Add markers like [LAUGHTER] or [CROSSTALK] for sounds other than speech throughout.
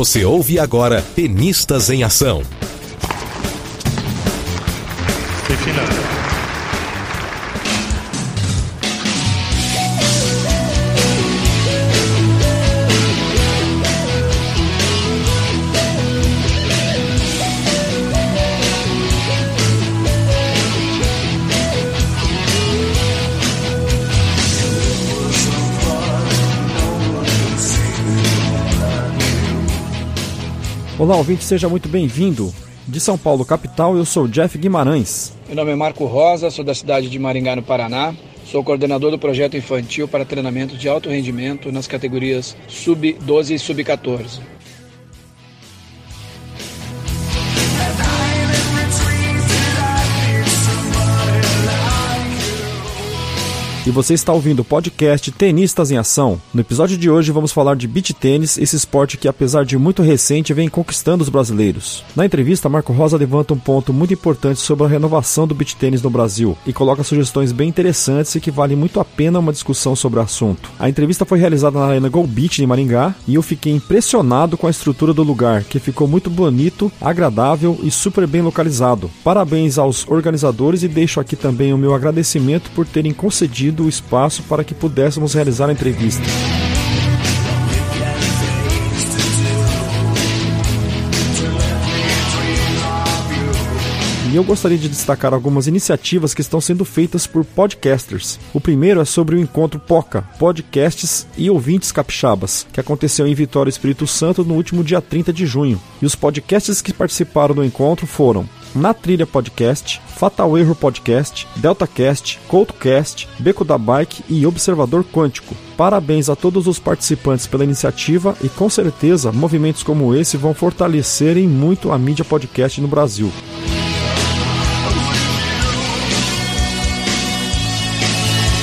Você ouve agora Tenistas em Ação. Olá, ouvinte, seja muito bem-vindo. De São Paulo, capital, eu sou Jeff Guimarães. Meu nome é Marco Rosa, sou da cidade de Maringá, no Paraná. Sou coordenador do projeto infantil para treinamento de alto rendimento nas categorias sub-12 e sub-14. E você está ouvindo o podcast Tenistas em Ação. No episódio de hoje vamos falar de beach tênis, esse esporte que apesar de muito recente vem conquistando os brasileiros. Na entrevista, Marco Rosa levanta um ponto muito importante sobre a renovação do beach tênis no Brasil e coloca sugestões bem interessantes e que vale muito a pena uma discussão sobre o assunto. A entrevista foi realizada na Arena Go Beach em Maringá e eu fiquei impressionado com a estrutura do lugar, que ficou muito bonito, agradável e super bem localizado. Parabéns aos organizadores e deixo aqui também o meu agradecimento por terem concedido cedido o espaço para que pudéssemos realizar a entrevista. E eu gostaria de destacar algumas iniciativas que estão sendo feitas por podcasters. O primeiro é sobre o encontro POCA, Podcasts e Ouvintes Capixabas, que aconteceu em Vitória Espírito Santo no último dia 30 de junho. E os podcasts que participaram do encontro foram na Trilha Podcast, Fatal Erro Podcast, DeltaCast, CoutoCast, Beco da Bike e Observador Quântico. Parabéns a todos os participantes pela iniciativa e com certeza movimentos como esse vão fortalecerem muito a mídia podcast no Brasil.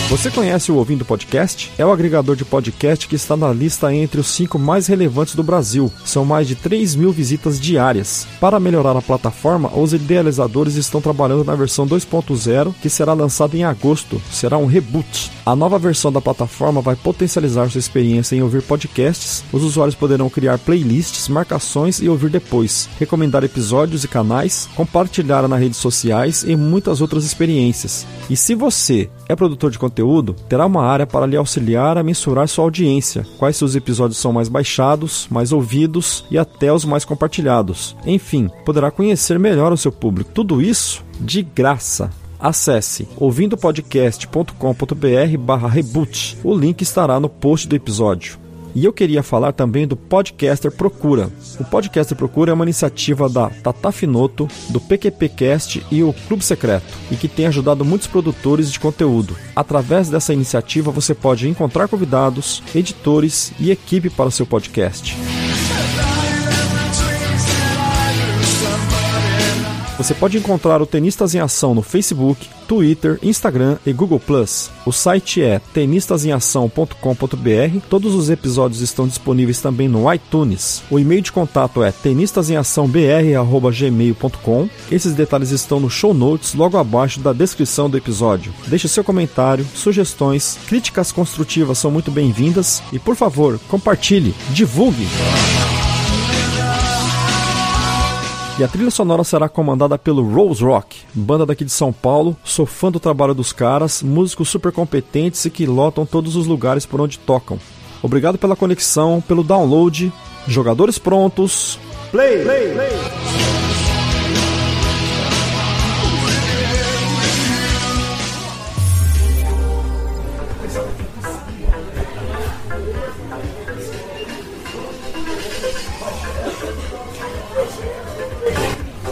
Você conhece o Ouvindo Podcast? É o agregador de podcast que está na lista entre os cinco mais relevantes do Brasil. São mais de 3 mil visitas diárias. Para melhorar a plataforma, os idealizadores estão trabalhando na versão 2.0, que será lançada em agosto. Será um reboot. A nova versão da plataforma vai potencializar sua experiência em ouvir podcasts. Os usuários poderão criar playlists, marcações e ouvir depois, recomendar episódios e canais, compartilhar nas redes sociais e muitas outras experiências. E se você é produtor de conteúdo, terá uma área para lhe auxiliar a mensurar sua audiência, quais seus episódios são mais baixados, mais ouvidos e até os mais compartilhados. Enfim, poderá conhecer melhor o seu público. Tudo isso de graça. Acesse ouvindopodcast.com.br barra reboot. O link estará no post do episódio. E eu queria falar também do Podcaster Procura. O Podcaster Procura é uma iniciativa da Tata Finoto, do PQPcast e o Clube Secreto, e que tem ajudado muitos produtores de conteúdo. Através dessa iniciativa você pode encontrar convidados, editores e equipe para o seu podcast. Você pode encontrar o Tenistas em Ação no Facebook, Twitter, Instagram e Google+. O site é tenistasemação.com.br. Todos os episódios estão disponíveis também no iTunes. O e-mail de contato é tenistasemaçãobr@gmail.com. Esses detalhes estão no show notes logo abaixo da descrição do episódio. Deixe seu comentário, sugestões, críticas construtivas são muito bem-vindas e por favor, compartilhe, divulgue. E a trilha sonora será comandada pelo Rose Rock, banda daqui de São Paulo. Sou fã do trabalho dos caras, músicos super competentes e que lotam todos os lugares por onde tocam. Obrigado pela conexão, pelo download. Jogadores prontos. Play! play, play.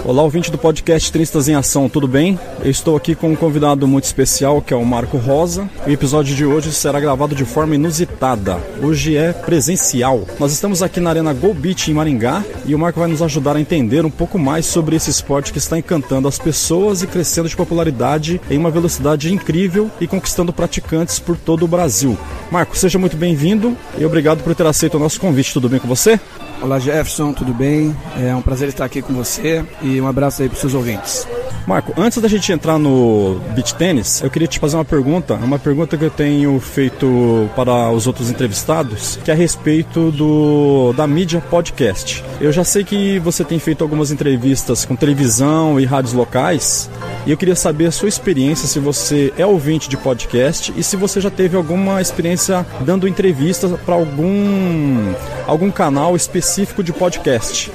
Olá, ouvinte do podcast Tristas em Ação, tudo bem? Eu estou aqui com um convidado muito especial, que é o Marco Rosa. O episódio de hoje será gravado de forma inusitada. Hoje é presencial. Nós estamos aqui na Arena Go Beach em Maringá e o Marco vai nos ajudar a entender um pouco mais sobre esse esporte que está encantando as pessoas e crescendo de popularidade em uma velocidade incrível e conquistando praticantes por todo o Brasil. Marco, seja muito bem-vindo e obrigado por ter aceito o nosso convite. Tudo bem com você? Olá Jefferson, tudo bem? É um prazer estar aqui com você e um abraço aí para os seus ouvintes. Marco, antes da gente entrar no beach tênis, eu queria te fazer uma pergunta, uma pergunta que eu tenho feito para os outros entrevistados, que é a respeito do da mídia podcast. Eu já sei que você tem feito algumas entrevistas com televisão e rádios locais, e eu queria saber a sua experiência, se você é ouvinte de podcast e se você já teve alguma experiência dando entrevista para algum algum canal específico de podcast.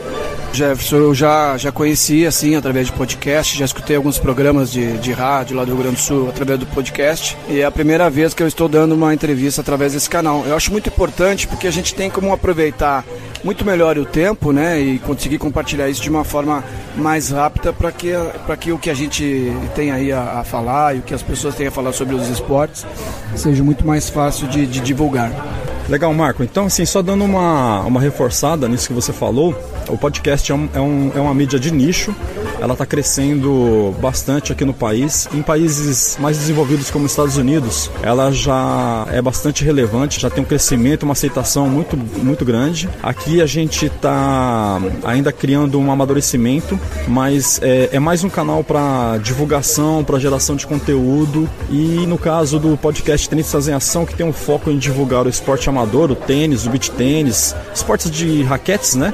Jefferson, eu já, já conheci assim através de podcast, já escutei alguns programas de, de rádio lá do Rio Grande do Sul através do podcast e é a primeira vez que eu estou dando uma entrevista através desse canal. Eu acho muito importante porque a gente tem como aproveitar muito melhor o tempo, né, e conseguir compartilhar isso de uma forma mais rápida para que, que o que a gente tem aí a, a, falar e o que as pessoas têm a falar sobre os esportes seja muito mais fácil de, de divulgar. Legal, Marco. Então, assim, só dando uma, uma reforçada nisso que você falou, o podcast é, um, é, um, é uma mídia de nicho, ela está crescendo bastante aqui no país. Em países mais desenvolvidos como os Estados Unidos, ela já é bastante relevante, já tem um crescimento, uma aceitação muito, muito grande. Aqui a gente está ainda criando um amadurecimento, mas é, é mais um canal para divulgação, para geração de conteúdo. E no caso do podcast Tenistas em Ação, que tem um foco em divulgar o esporte amador, o tênis, o beach tênis, esportes de raquetes, né?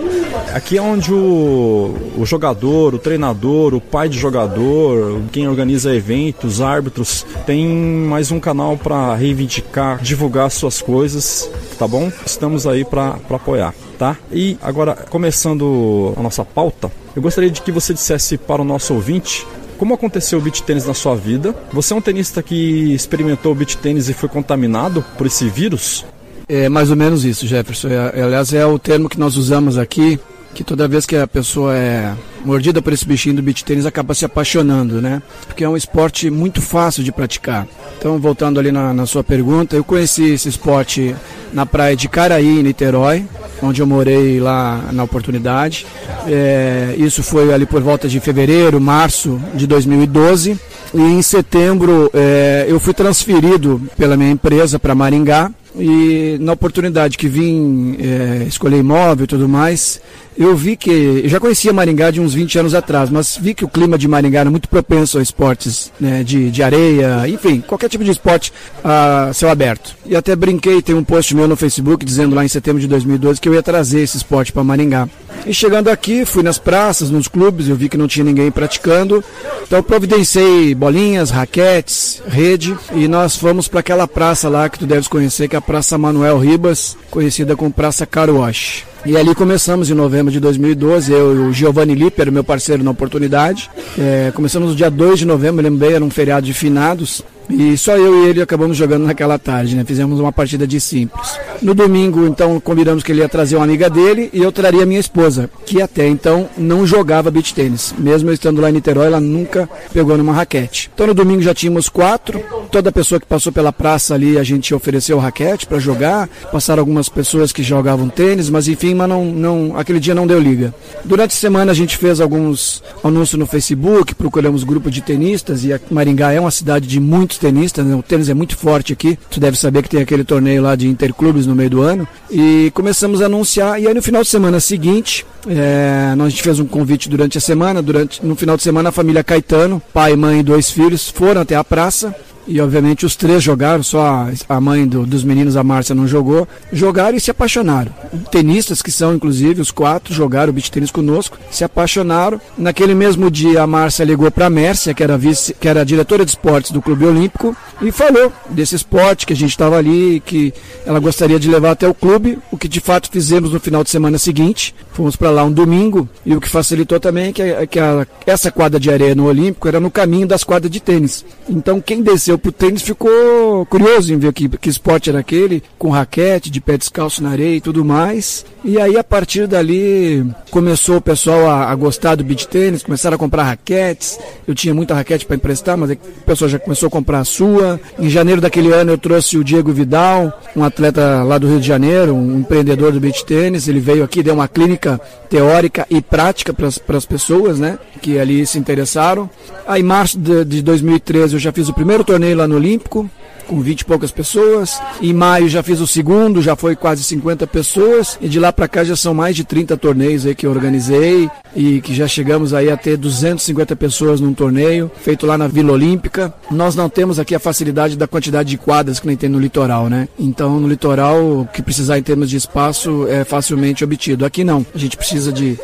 Aqui é onde o, o jogador, o treinador, o pai de jogador, quem organiza eventos, árbitros, tem mais um canal para reivindicar, divulgar suas coisas, tá bom? Estamos aí para apoiar, tá? E agora, começando a nossa pauta, eu gostaria de que você dissesse para o nosso ouvinte como aconteceu o beach tênis na sua vida? Você é um tenista que experimentou o beach tênis e foi contaminado por esse vírus? É mais ou menos isso, Jefferson. É, aliás, é o termo que nós usamos aqui, que toda vez que a pessoa é mordida por esse bichinho do beach tênis acaba se apaixonando, né? Porque é um esporte muito fácil de praticar. Então, voltando ali na, na sua pergunta, eu conheci esse esporte na praia de Caraí, em Niterói, onde eu morei lá na oportunidade. É, isso foi ali por volta de fevereiro, março de 2012. E em setembro é, eu fui transferido pela minha empresa para Maringá e na oportunidade que vim é, escolher imóvel e tudo mais, eu vi que. Eu já conhecia Maringá de uns 20 anos atrás, mas vi que o clima de Maringá era muito propenso a esportes né, de, de areia, enfim, qualquer tipo de esporte a céu aberto. E até brinquei, tem um post meu no Facebook dizendo lá em setembro de 2012 que eu ia trazer esse esporte para Maringá. E chegando aqui, fui nas praças, nos clubes, eu vi que não tinha ninguém praticando. Então providenciei bolinhas, raquetes, rede e nós fomos para aquela praça lá que tu deves conhecer, que é a Praça Manuel Ribas, conhecida como Praça Caruache. E ali começamos em novembro de 2012, eu e o Giovanni Lipper, meu parceiro na oportunidade. É, começamos no dia 2 de novembro, lembrei, era um feriado de finados. E só eu e ele acabamos jogando naquela tarde, né? Fizemos uma partida de simples. No domingo, então, combinamos que ele ia trazer uma amiga dele e eu traria minha esposa, que até então não jogava beach tênis. Mesmo eu estando lá em Niterói, ela nunca pegou numa raquete. Então no domingo já tínhamos quatro. Toda pessoa que passou pela praça ali, a gente ofereceu raquete para jogar. Passaram algumas pessoas que jogavam tênis, mas enfim, mas não, não, aquele dia não deu liga. Durante a semana a gente fez alguns anúncios no Facebook, procuramos grupo de tenistas e Maringá é uma cidade de muitos muitos tenistas, né? o tênis é muito forte aqui. Tu deve saber que tem aquele torneio lá de interclubes no meio do ano. E começamos a anunciar. E aí no final de semana seguinte, é, nós a gente fez um convite durante a semana. Durante, no final de semana, a família Caetano, pai, mãe e dois filhos, foram até a praça e obviamente os três jogaram, só a mãe do, dos meninos, a Márcia, não jogou. Jogaram e se apaixonaram. Tenistas, que são inclusive os quatro, jogaram o beach tênis conosco, se apaixonaram. Naquele mesmo dia, a Márcia ligou para a Mércia, que era, vice, que era diretora de esportes do Clube Olímpico, e falou desse esporte que a gente estava ali, que ela gostaria de levar até o clube, o que de fato fizemos no final de semana seguinte. Fomos para lá um domingo, e o que facilitou também é que, que a, essa quadra de areia no Olímpico era no caminho das quadras de tênis. Então quem desceu pro tênis ficou curioso em ver que, que esporte era aquele, com raquete, de pé descalço na areia e tudo mais. E aí a partir dali começou o pessoal a, a gostar do beach tênis, começaram a comprar raquetes. Eu tinha muita raquete para emprestar, mas o pessoal já começou a comprar a sua. Em janeiro daquele ano eu trouxe o Diego Vidal, um atleta lá do Rio de Janeiro, um empreendedor do beach tênis. Ele veio aqui, deu uma clínica teórica e prática para as pessoas, né, que ali se interessaram. Aí em março de, de 2013 eu já fiz o primeiro torneio torneio lá no Olímpico, com 20 e poucas pessoas. Em maio já fiz o segundo, já foi quase 50 pessoas. E de lá para cá já são mais de 30 torneios aí que eu organizei e que já chegamos aí a ter 250 pessoas num torneio, feito lá na Vila Olímpica. Nós não temos aqui a facilidade da quantidade de quadras que nem tem no litoral, né? Então no litoral, o que precisar em termos de espaço é facilmente obtido. Aqui não, a gente precisa de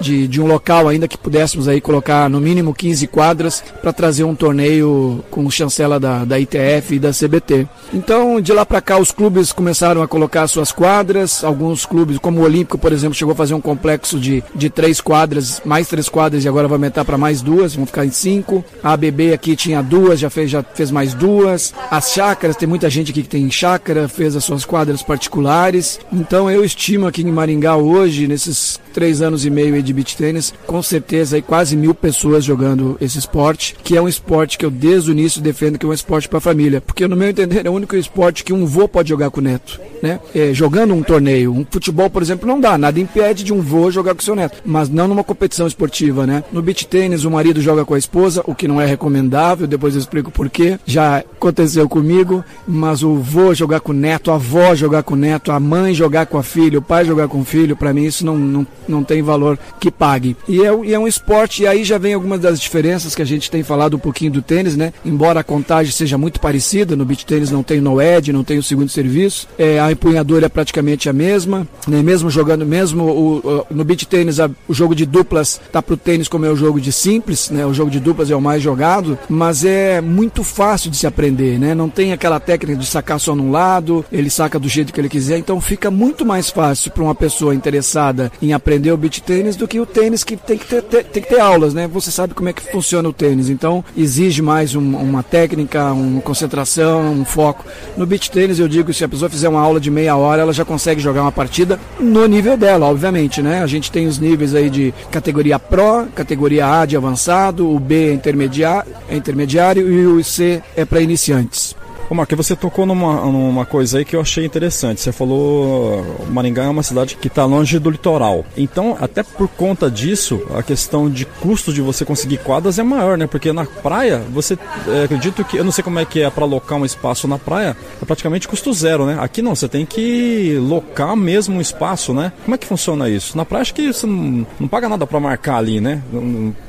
de, de um local ainda que pudéssemos aí colocar no mínimo 15 quadras para trazer um torneio com chancela da, da ITF e da CBT. Então, de lá para cá, os clubes começaram a colocar suas quadras. Alguns clubes, como o Olímpico, por exemplo, chegou a fazer um complexo de, de três quadras, mais três quadras e agora vai aumentar para mais duas, vão ficar em cinco. A ABB aqui tinha duas, já fez, já fez mais duas. As chácaras, tem muita gente aqui que tem chácara, fez as suas quadras particulares. Então, eu estimo aqui em Maringá hoje, nesses três anos e meio de beach tênis, com certeza aí quase mil pessoas jogando esse esporte, que é um esporte que eu desde o início defendo que é um esporte para família, porque no meu entender é o único esporte que um vô pode jogar com o neto, né? É, jogando um torneio, um futebol, por exemplo, não dá, nada impede de um vô jogar com seu neto, mas não numa competição esportiva, né? No beach tênis o marido joga com a esposa, o que não é recomendável, depois eu explico por quê. Já aconteceu comigo, mas o vô jogar com o neto, a avó jogar com o neto, a mãe jogar com a filha, o pai jogar com o filho, para mim isso não, não não tem valor que pague. E é, e é um esporte, e aí já vem algumas das diferenças que a gente tem falado um pouquinho do tênis, né? Embora a contagem seja muito parecida, no beach tênis não tem no ed, não tem o segundo serviço, é, a empunhadura é praticamente a mesma, né? Mesmo jogando, mesmo o, o no beach tênis o jogo de duplas tá pro tênis como é o jogo de simples, né? O jogo de duplas é o mais jogado, mas é muito fácil de se aprender, né? Não tem aquela técnica de sacar só num lado, ele saca do jeito que ele quiser, então fica muito mais fácil para uma pessoa interessada em aprender aprender o beach tênis do que o tênis que tem que ter, ter, tem que ter aulas, né? Você sabe como é que funciona o tênis, então exige mais um, uma técnica, uma concentração, um foco. No beach tênis eu digo se a pessoa fizer uma aula de meia hora, ela já consegue jogar uma partida no nível dela, obviamente, né? A gente tem os níveis aí de categoria Pro, categoria A de avançado, o B é intermediário, é intermediário e o C é para iniciantes. Ô Marco, você tocou numa, numa coisa aí que eu achei interessante. Você falou Maringá é uma cidade que está longe do litoral. Então, até por conta disso, a questão de custo de você conseguir quadras é maior, né? Porque na praia, você é, acredito que. Eu não sei como é que é para locar um espaço na praia, é praticamente custo zero, né? Aqui não, você tem que locar mesmo um espaço, né? Como é que funciona isso? Na praia acho que você não, não paga nada para marcar ali, né?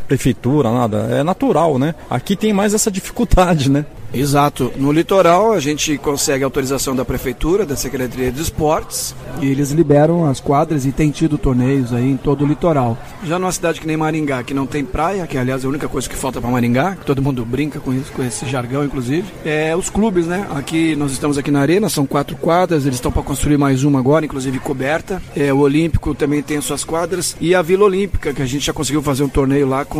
Prefeitura, nada. É natural, né? Aqui tem mais essa dificuldade, né? Exato. No litoral a gente consegue autorização da prefeitura, da Secretaria de Esportes, e eles liberam as quadras e tem tido torneios aí em todo o litoral. Já numa cidade que nem Maringá, que não tem praia, que aliás é a única coisa que falta para Maringá, que todo mundo brinca com isso, com esse jargão inclusive, é os clubes, né? Aqui nós estamos aqui na arena, são quatro quadras, eles estão para construir mais uma agora, inclusive coberta. É, o Olímpico também tem suas quadras e a Vila Olímpica, que a gente já conseguiu fazer um torneio lá com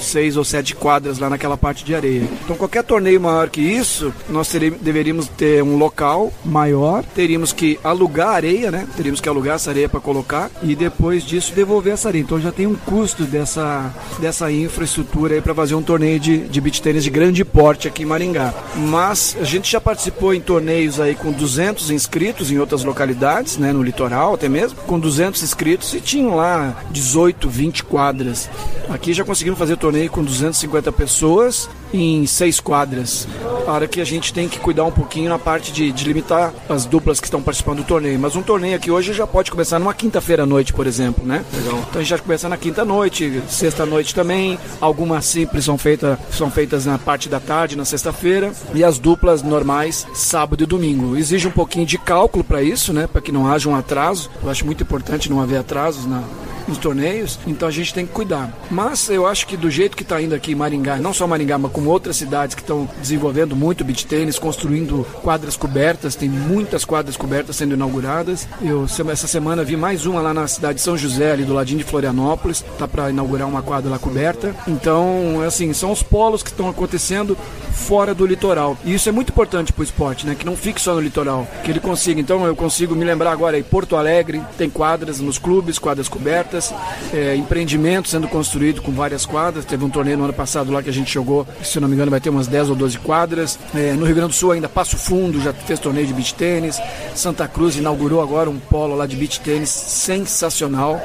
seis ou sete quadras lá naquela parte de areia. Então qualquer torneio maior que isso, nós teríamos, deveríamos ter um local maior, teríamos que alugar areia, né? Teríamos que alugar essa areia para colocar e depois disso devolver essa areia. Então já tem um custo dessa, dessa infraestrutura aí para fazer um torneio de, de beach tênis de grande porte aqui em Maringá. Mas a gente já participou em torneios aí com 200 inscritos em outras localidades, né? No litoral até mesmo, com 200 inscritos e tinham lá 18, 20 quadras. Aqui já conseguimos fazer torneio com 250 pessoas em seis quadras. Para que a gente tem que cuidar um pouquinho na parte de, de limitar as duplas que estão participando do torneio. Mas um torneio aqui hoje já pode começar numa quinta-feira à noite, por exemplo, né? Legal. Então a gente já começa na quinta noite, sexta noite também. Algumas simples são, feita, são feitas na parte da tarde, na sexta-feira. E as duplas normais, sábado e domingo. Exige um pouquinho de cálculo para isso, né? Para que não haja um atraso. Eu acho muito importante não haver atrasos na, nos torneios, então a gente tem que cuidar. Mas eu acho que do jeito que está indo aqui Maringá, não só Maringá, mas como outras cidades que estão desenvolvendo muito beach tênis, construindo quadras cobertas, tem muitas quadras cobertas sendo inauguradas. Eu essa semana vi mais uma lá na cidade de São José, ali do ladinho de Florianópolis, tá para inaugurar uma quadra lá coberta. Então, assim, são os polos que estão acontecendo fora do litoral. E isso é muito importante para o esporte, né? Que não fique só no litoral, que ele consiga. Então, eu consigo me lembrar agora aí, Porto Alegre tem quadras nos clubes, quadras cobertas descobertas, é, empreendimentos sendo construído com várias quadras. Teve um torneio no ano passado lá que a gente jogou, se não me engano, vai ter umas 10 ou 12 quadras. É, no Rio Grande do Sul ainda Passo Fundo já fez torneio de beach tênis. Santa Cruz inaugurou agora um polo lá de beach tênis sensacional,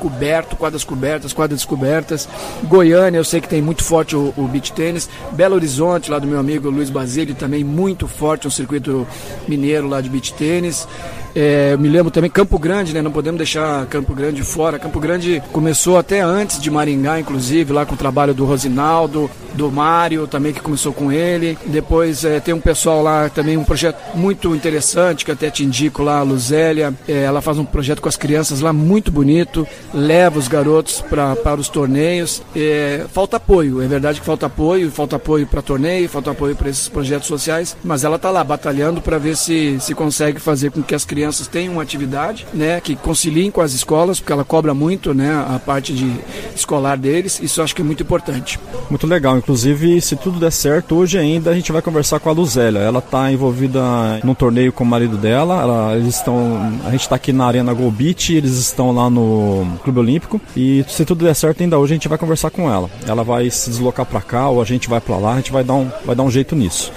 coberto, quadras cobertas, quadras descobertas. Goiânia, eu sei que tem muito forte o, o beach tênis. Belo Horizonte, lá do meu amigo Luiz Basílio, também muito forte um circuito mineiro lá de beach tênis. É, me lembro também Campo Grande, né? Não podemos deixar Campo Grande fora. Campo Grande começou até antes de Maringá, inclusive, lá com o trabalho do Rosinaldo, do Mário, também que começou com ele. Depois é, tem um pessoal lá também, um projeto muito interessante, que até te indico lá, a Luzélia. É, ela faz um projeto com as crianças lá muito bonito, leva os garotos pra, para os torneios. É, falta apoio, é verdade que falta apoio, falta apoio para torneio, falta apoio para esses projetos sociais, mas ela está lá batalhando para ver se, se consegue fazer com que as crianças crianças tenham uma atividade, né, que conciliem com as escolas, porque ela cobra muito, né, a parte de escolar deles. Isso eu acho que é muito importante. Muito legal. Inclusive, se tudo der certo, hoje ainda a gente vai conversar com a Luzélia. Ela está envolvida num torneio com o marido dela. Ela, eles estão, a gente está aqui na Arena Go Beach, eles estão lá no Clube Olímpico. E se tudo der certo, ainda hoje a gente vai conversar com ela. Ela vai se deslocar para cá ou a gente vai para lá. A gente vai dar um, vai dar um jeito nisso.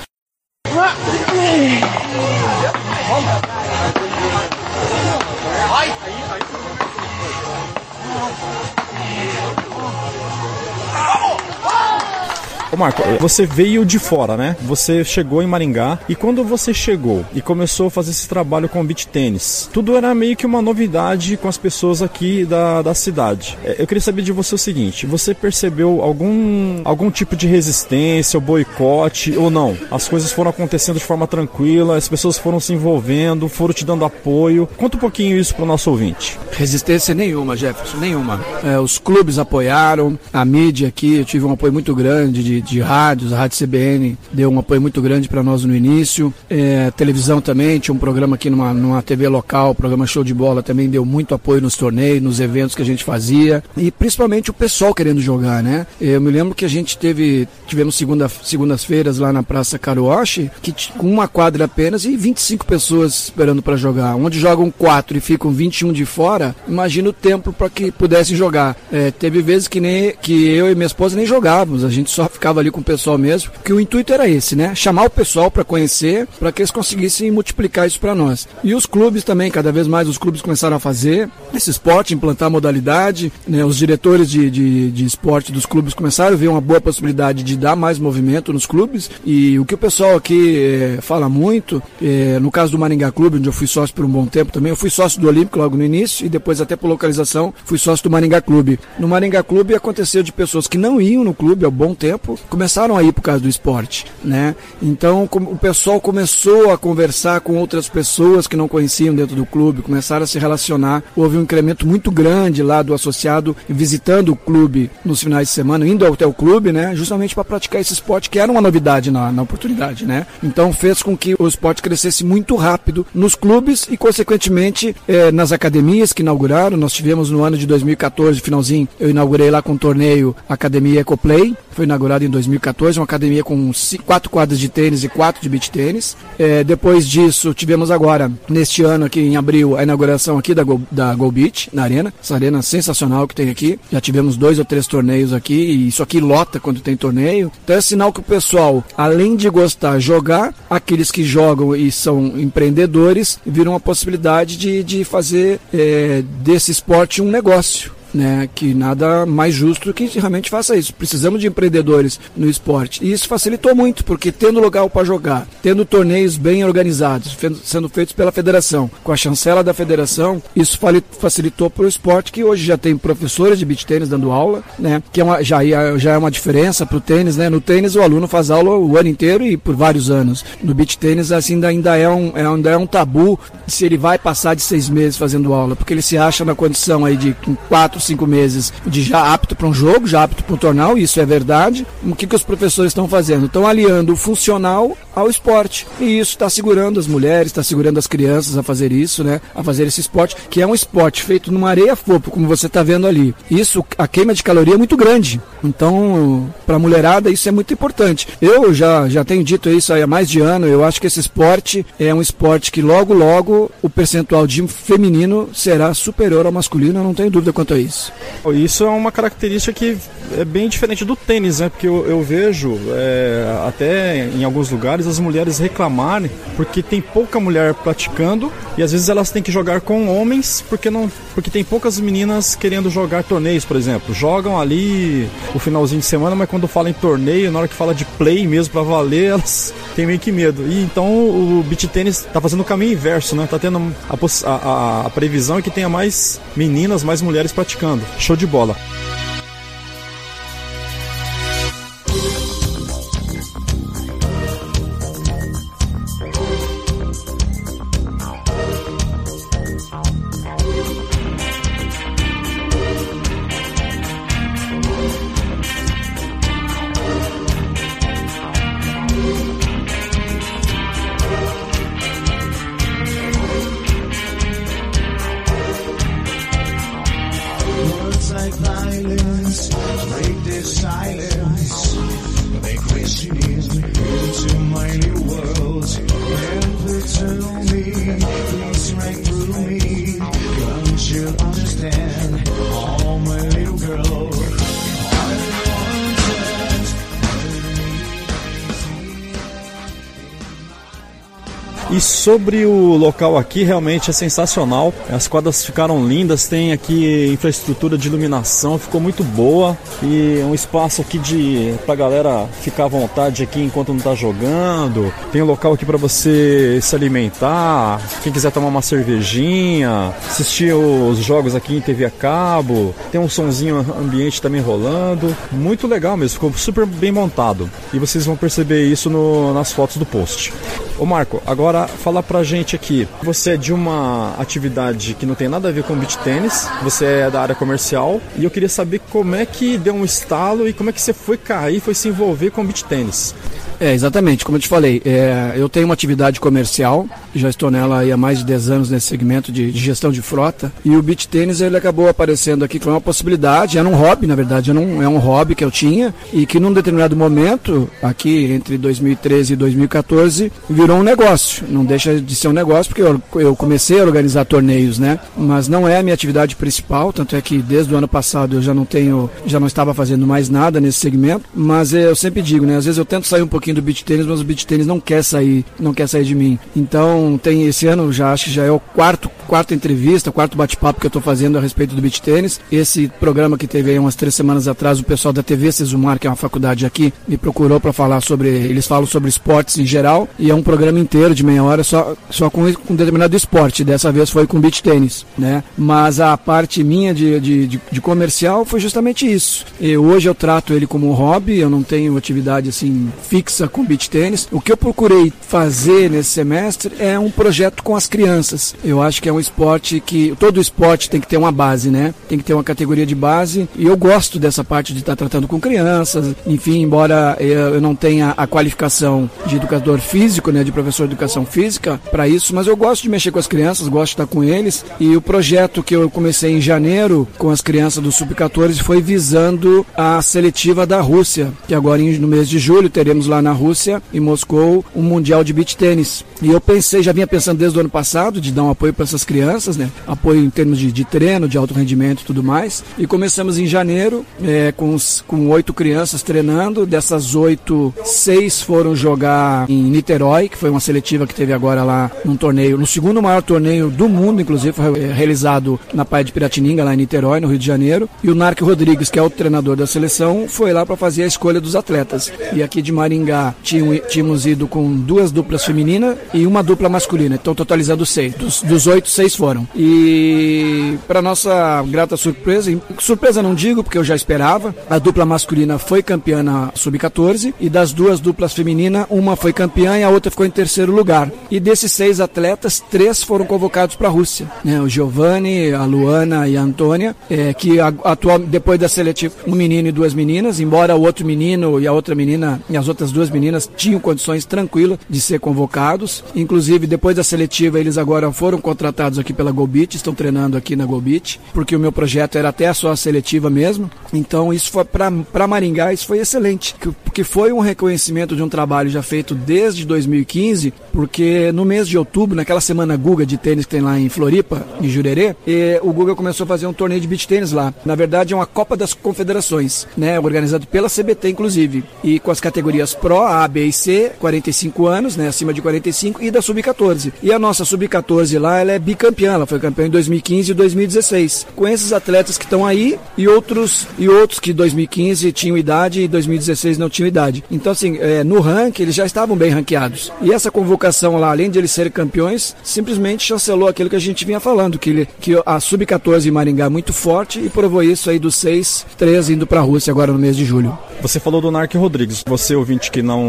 Marco, você veio de fora, né? Você chegou em Maringá e quando você chegou e começou a fazer esse trabalho com beach tênis, tudo era meio que uma novidade com as pessoas aqui da, da cidade. É, eu queria saber de você o seguinte: você percebeu algum, algum tipo de resistência, boicote ou não? As coisas foram acontecendo de forma tranquila, as pessoas foram se envolvendo, foram te dando apoio. Conta um pouquinho isso para o nosso ouvinte. Resistência nenhuma, Jefferson, nenhuma. É, os clubes apoiaram, a mídia aqui, eu tive um apoio muito grande de de rádios, a Rádio CBN deu um apoio muito grande para nós no início. É, televisão também, tinha um programa aqui numa, numa TV local, o programa Show de Bola também deu muito apoio nos torneios, nos eventos que a gente fazia. E principalmente o pessoal querendo jogar, né? Eu me lembro que a gente teve, tivemos segunda, segundas-feiras lá na Praça Caruache, que com uma quadra apenas e 25 pessoas esperando para jogar. Onde jogam quatro e ficam 21 de fora, imagina o tempo para que pudessem jogar. É, teve vezes que, nem, que eu e minha esposa nem jogávamos, a gente só ficava ali com o pessoal mesmo, que o intuito era esse, né? Chamar o pessoal para conhecer, para que eles conseguissem multiplicar isso para nós. E os clubes também, cada vez mais os clubes começaram a fazer esse esporte, implantar modalidade, né? Os diretores de, de, de esporte dos clubes começaram a ver uma boa possibilidade de dar mais movimento nos clubes e o que o pessoal aqui é, fala muito, é, no caso do Maringá Clube, onde eu fui sócio por um bom tempo também, eu fui sócio do Olímpico logo no início e depois até por localização fui sócio do Maringá Clube. No Maringá Clube aconteceu de pessoas que não iam no clube há bom tempo começaram a ir por causa do esporte, né? Então o pessoal começou a conversar com outras pessoas que não conheciam dentro do clube, começaram a se relacionar. Houve um incremento muito grande lá do associado visitando o clube nos finais de semana, indo até o clube, né? Justamente para praticar esse esporte que era uma novidade na, na oportunidade, né? Então fez com que o esporte crescesse muito rápido nos clubes e consequentemente eh, nas academias que inauguraram. Nós tivemos no ano de 2014, finalzinho, eu inaugurei lá com o torneio Academia Ecoplay, foi inaugurado em 2014, uma academia com quatro quadras de tênis e quatro de beach tênis. É, depois disso, tivemos agora, neste ano aqui em abril, a inauguração aqui da Go, da Go Beach, na arena. Essa arena sensacional que tem aqui. Já tivemos dois ou três torneios aqui e isso aqui lota quando tem torneio. Então é sinal que o pessoal, além de gostar jogar, aqueles que jogam e são empreendedores, viram a possibilidade de, de fazer é, desse esporte um negócio né? Que nada mais justo do que realmente faça isso. Precisamos de empreendedores no esporte. E isso facilitou muito, porque tendo lugar para jogar, tendo torneios bem organizados, sendo feitos pela federação, com a chancela da federação, isso facilitou para o esporte que hoje já tem professores de beach tênis dando aula, né? Que é uma, já, já é uma diferença para o tênis, né? No tênis o aluno faz aula o ano inteiro e por vários anos. No beach tênis assim ainda é um, é, ainda é um tabu se ele vai passar de seis meses fazendo aula, porque ele se acha na condição aí de quatro cinco meses de já apto para um jogo, já apto para um tornal, isso é verdade. O que, que os professores estão fazendo? Estão aliando o funcional ao esporte. E isso está segurando as mulheres, está segurando as crianças a fazer isso, né? A fazer esse esporte, que é um esporte feito numa areia fofa, como você está vendo ali. Isso, a queima de caloria é muito grande. Então, para a mulherada, isso é muito importante. Eu já, já tenho dito isso há mais de ano, eu acho que esse esporte é um esporte que logo, logo o percentual de feminino será superior ao masculino, eu não tenho dúvida quanto a isso. Isso é uma característica que é bem diferente do tênis, né? Porque eu, eu vejo é, até em alguns lugares as mulheres reclamarem porque tem pouca mulher praticando e às vezes elas têm que jogar com homens porque não porque tem poucas meninas querendo jogar torneios, por exemplo. Jogam ali o finalzinho de semana, mas quando fala em torneio, na hora que fala de play mesmo para valer, [LAUGHS] elas têm meio que medo. E então o beach tênis tá fazendo o caminho inverso, né? Tá tendo a, a, a previsão é que tenha mais meninas, mais mulheres praticando. Show de bola. Sobre o local aqui, realmente é sensacional. As quadras ficaram lindas, tem aqui infraestrutura de iluminação, ficou muito boa. E um espaço aqui de pra galera ficar à vontade aqui enquanto não tá jogando. Tem um local aqui para você se alimentar, quem quiser tomar uma cervejinha, assistir os jogos aqui em TV a cabo. Tem um sonzinho ambiente também rolando. Muito legal mesmo, ficou super bem montado. E vocês vão perceber isso no, nas fotos do post. Ô Marco, agora fala pra gente Você é de uma atividade que não tem nada a ver com beach tênis, você é da área comercial e eu queria saber como é que deu um estalo e como é que você foi cair, foi se envolver com beach tênis. É, exatamente, como eu te falei, é, eu tenho uma atividade comercial, já estou nela há mais de 10 anos nesse segmento de, de, gestão de frota, e o beach tênis ele acabou aparecendo aqui como uma possibilidade, era um hobby, na verdade, era um, é um hobby que eu tinha, e que num determinado momento, aqui entre 2013 e 2014, virou um negócio, não deixa de ser um negócio, porque eu, eu comecei a organizar torneios, né, mas não é a minha atividade principal, tanto é que desde o ano passado eu já não tenho, já não estava fazendo mais nada nesse segmento, mas eu sempre digo, né, às vezes eu tento sair um pouquinho pouquinho do beach tênis, mas o beach tênis não quer sair, não quer sair de mim. Então, tem esse ano já acho que já é o quarto, quarta entrevista, quarto bate-papo que eu estou fazendo a respeito do beach tênis. Esse programa que teve aí umas três semanas atrás, o pessoal da TV Cesumar, que é uma faculdade aqui, me procurou para falar sobre, eles falam sobre esportes em geral, e é um programa inteiro de meia hora só, só com, um determinado esporte. Dessa vez foi com beach tênis, né? Mas a parte minha de, de, de, de comercial foi justamente isso. E hoje eu trato ele como um hobby, eu não tenho atividade assim fixa fixa com beach tênis. O que eu procurei fazer nesse semestre é um projeto com as crianças. Eu acho que é um esporte que todo esporte tem que ter uma base, né? Tem que ter uma categoria de base e eu gosto dessa parte de estar tratando com crianças. Enfim, embora eu não tenha a qualificação de educador físico, né, de professor de educação física para isso, mas eu gosto de mexer com as crianças, gosto de estar com eles. E o projeto que eu comecei em janeiro com as crianças do sub-14 foi visando a seletiva da Rússia, que agora no mês de julho teremos lá na Rússia, em Moscou, um mundial de beach tênis. E eu pensei, já vinha pensando desde o ano passado de dar um apoio para essas crianças, né? Apoio em termos de, de treino, de alto rendimento e tudo mais. E começamos em janeiro é, com, com oito crianças treinando. Dessas oito, seis foram jogar em Niterói, que foi uma seletiva que teve agora lá num torneio, no segundo maior torneio do mundo, inclusive, foi é, realizado na Praia de Piratininga, lá em Niterói, no Rio de Janeiro. E o Narc Rodrigues, que é o treinador da seleção, foi lá para fazer a escolha dos atletas. E aqui de Maringá tínhamos ido com duas duplas femininas e uma dupla masculina, então totalizando seis. Dos, dos oito, seis foram. E para nossa grata surpresa, surpresa não digo porque eu já esperava, a dupla masculina foi campeã na sub-14 e das duas duplas femininas, uma foi campeã e a outra ficou em terceiro lugar. E desses seis atletas, três foram convocados para a Rússia. Né? O Giovanni, a Luana e a Antônia, é, que atual depois da seletiva, um menino e duas meninas, embora o outro menino e a outra menina e as outras duas meninas tinham condições tranquilas de ser convocados. Inclusive, depois da seletiva, eles agora foram contratados aqui pela Golbit, estão treinando aqui na Golbit, porque o meu projeto era até só a seletiva mesmo. Então, isso foi para Maringá, isso foi excelente, porque foi um reconhecimento de um trabalho já feito desde 2015, porque no mês de outubro, naquela semana Guga de tênis que tem lá em Floripa, em Jurerê, o Guga começou a fazer um torneio de beach tênis lá. Na verdade, é uma Copa das Confederações, né, organizado pela CBT, inclusive, e com as categorias Pro, A, B e C, 45 anos, né, acima de 45, e da Sub-14. E a nossa Sub-14 lá, ela é bicampeã, ela foi campeã em 2015 e 2016. Com esses atletas que estão aí e outros e outros que 2015 tinham idade e 2016 não tinham idade. Então, assim, é, no ranking eles já estavam bem ranqueados. E essa convocação lá, além de eles serem campeões, simplesmente chancelou aquilo que a gente vinha falando, que, ele, que a Sub-14 em Maringá é muito forte e provou isso aí dos seis, três indo para a Rússia agora no mês de julho. Você falou do Narc Rodrigues. Você, ouvinte que não,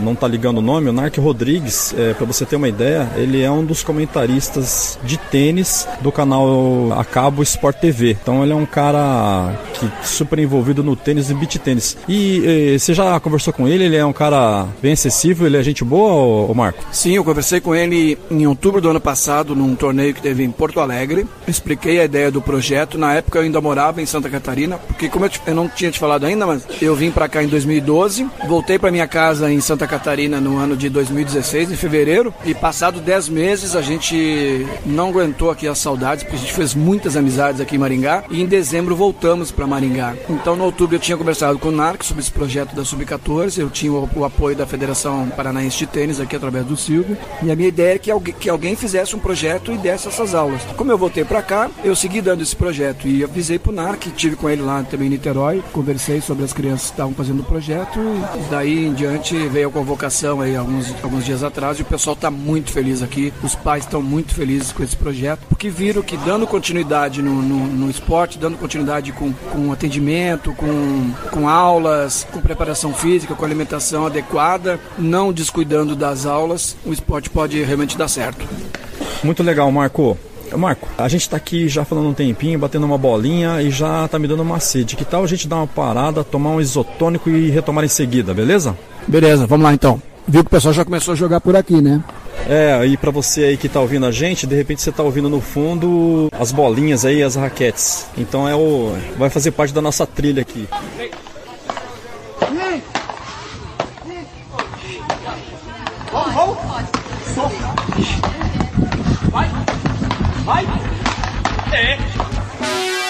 não tá ligando o nome, o Narc Rodrigues, é, para você ter uma ideia, ele é um dos comentaristas de tênis do canal a cabo Sport TV. Então ele é um cara que super envolvido no tênis e beat tênis. E, e você já conversou com ele? Ele é um cara bem acessível, ele é gente boa, ô, Marco? Sim, eu conversei com ele em outubro do ano passado, num torneio que teve em Porto Alegre. Expliquei a ideia do projeto. Na época eu ainda morava em Santa Catarina, porque como eu, te, eu não tinha te falado ainda, mas eu vim para cá em 2012, voltei para minha casa em Santa Catarina no ano de 2016, em fevereiro, e passado 10 meses a gente não aguentou aqui as saudades, porque a gente fez muitas amizades aqui em Maringá, e em dezembro voltamos para Maringá. Então no outubro eu tinha conversado com o NARC sobre esse projeto da Sub-14, eu tinha o, o, apoio da Federação Paranaense de Tênis aqui através do Silvio, e a minha ideia é que alguém, que alguém fizesse um projeto e desse essas aulas. Como eu voltei para cá, eu segui dando esse projeto e avisei pro NARC, tive com ele lá também em Niterói, conversei sobre as crianças que estavam fazendo o projeto, e daí em veio a convocação aí alguns, alguns dias atrás e o pessoal está muito feliz aqui, os pais estão muito felizes com esse projeto, porque viram que dando continuidade no, no, no esporte, dando continuidade com, com atendimento, com, com aulas, com preparação física, com alimentação adequada, não descuidando das aulas, o esporte pode realmente dar certo. Muito legal, Marco. Marco, a gente tá aqui já falando um tempinho, batendo uma bolinha e já tá me dando uma sede. Que tal a gente dar uma parada, tomar um isotônico e retomar em seguida, beleza? Beleza, vamos lá então. Viu que o pessoal já começou a jogar por aqui, né? É, e para você aí que tá ouvindo a gente, de repente você tá ouvindo no fundo as bolinhas aí, as raquetes. Então é o vai fazer parte da nossa trilha aqui. Vamos, vamos. Vai. Vai. É.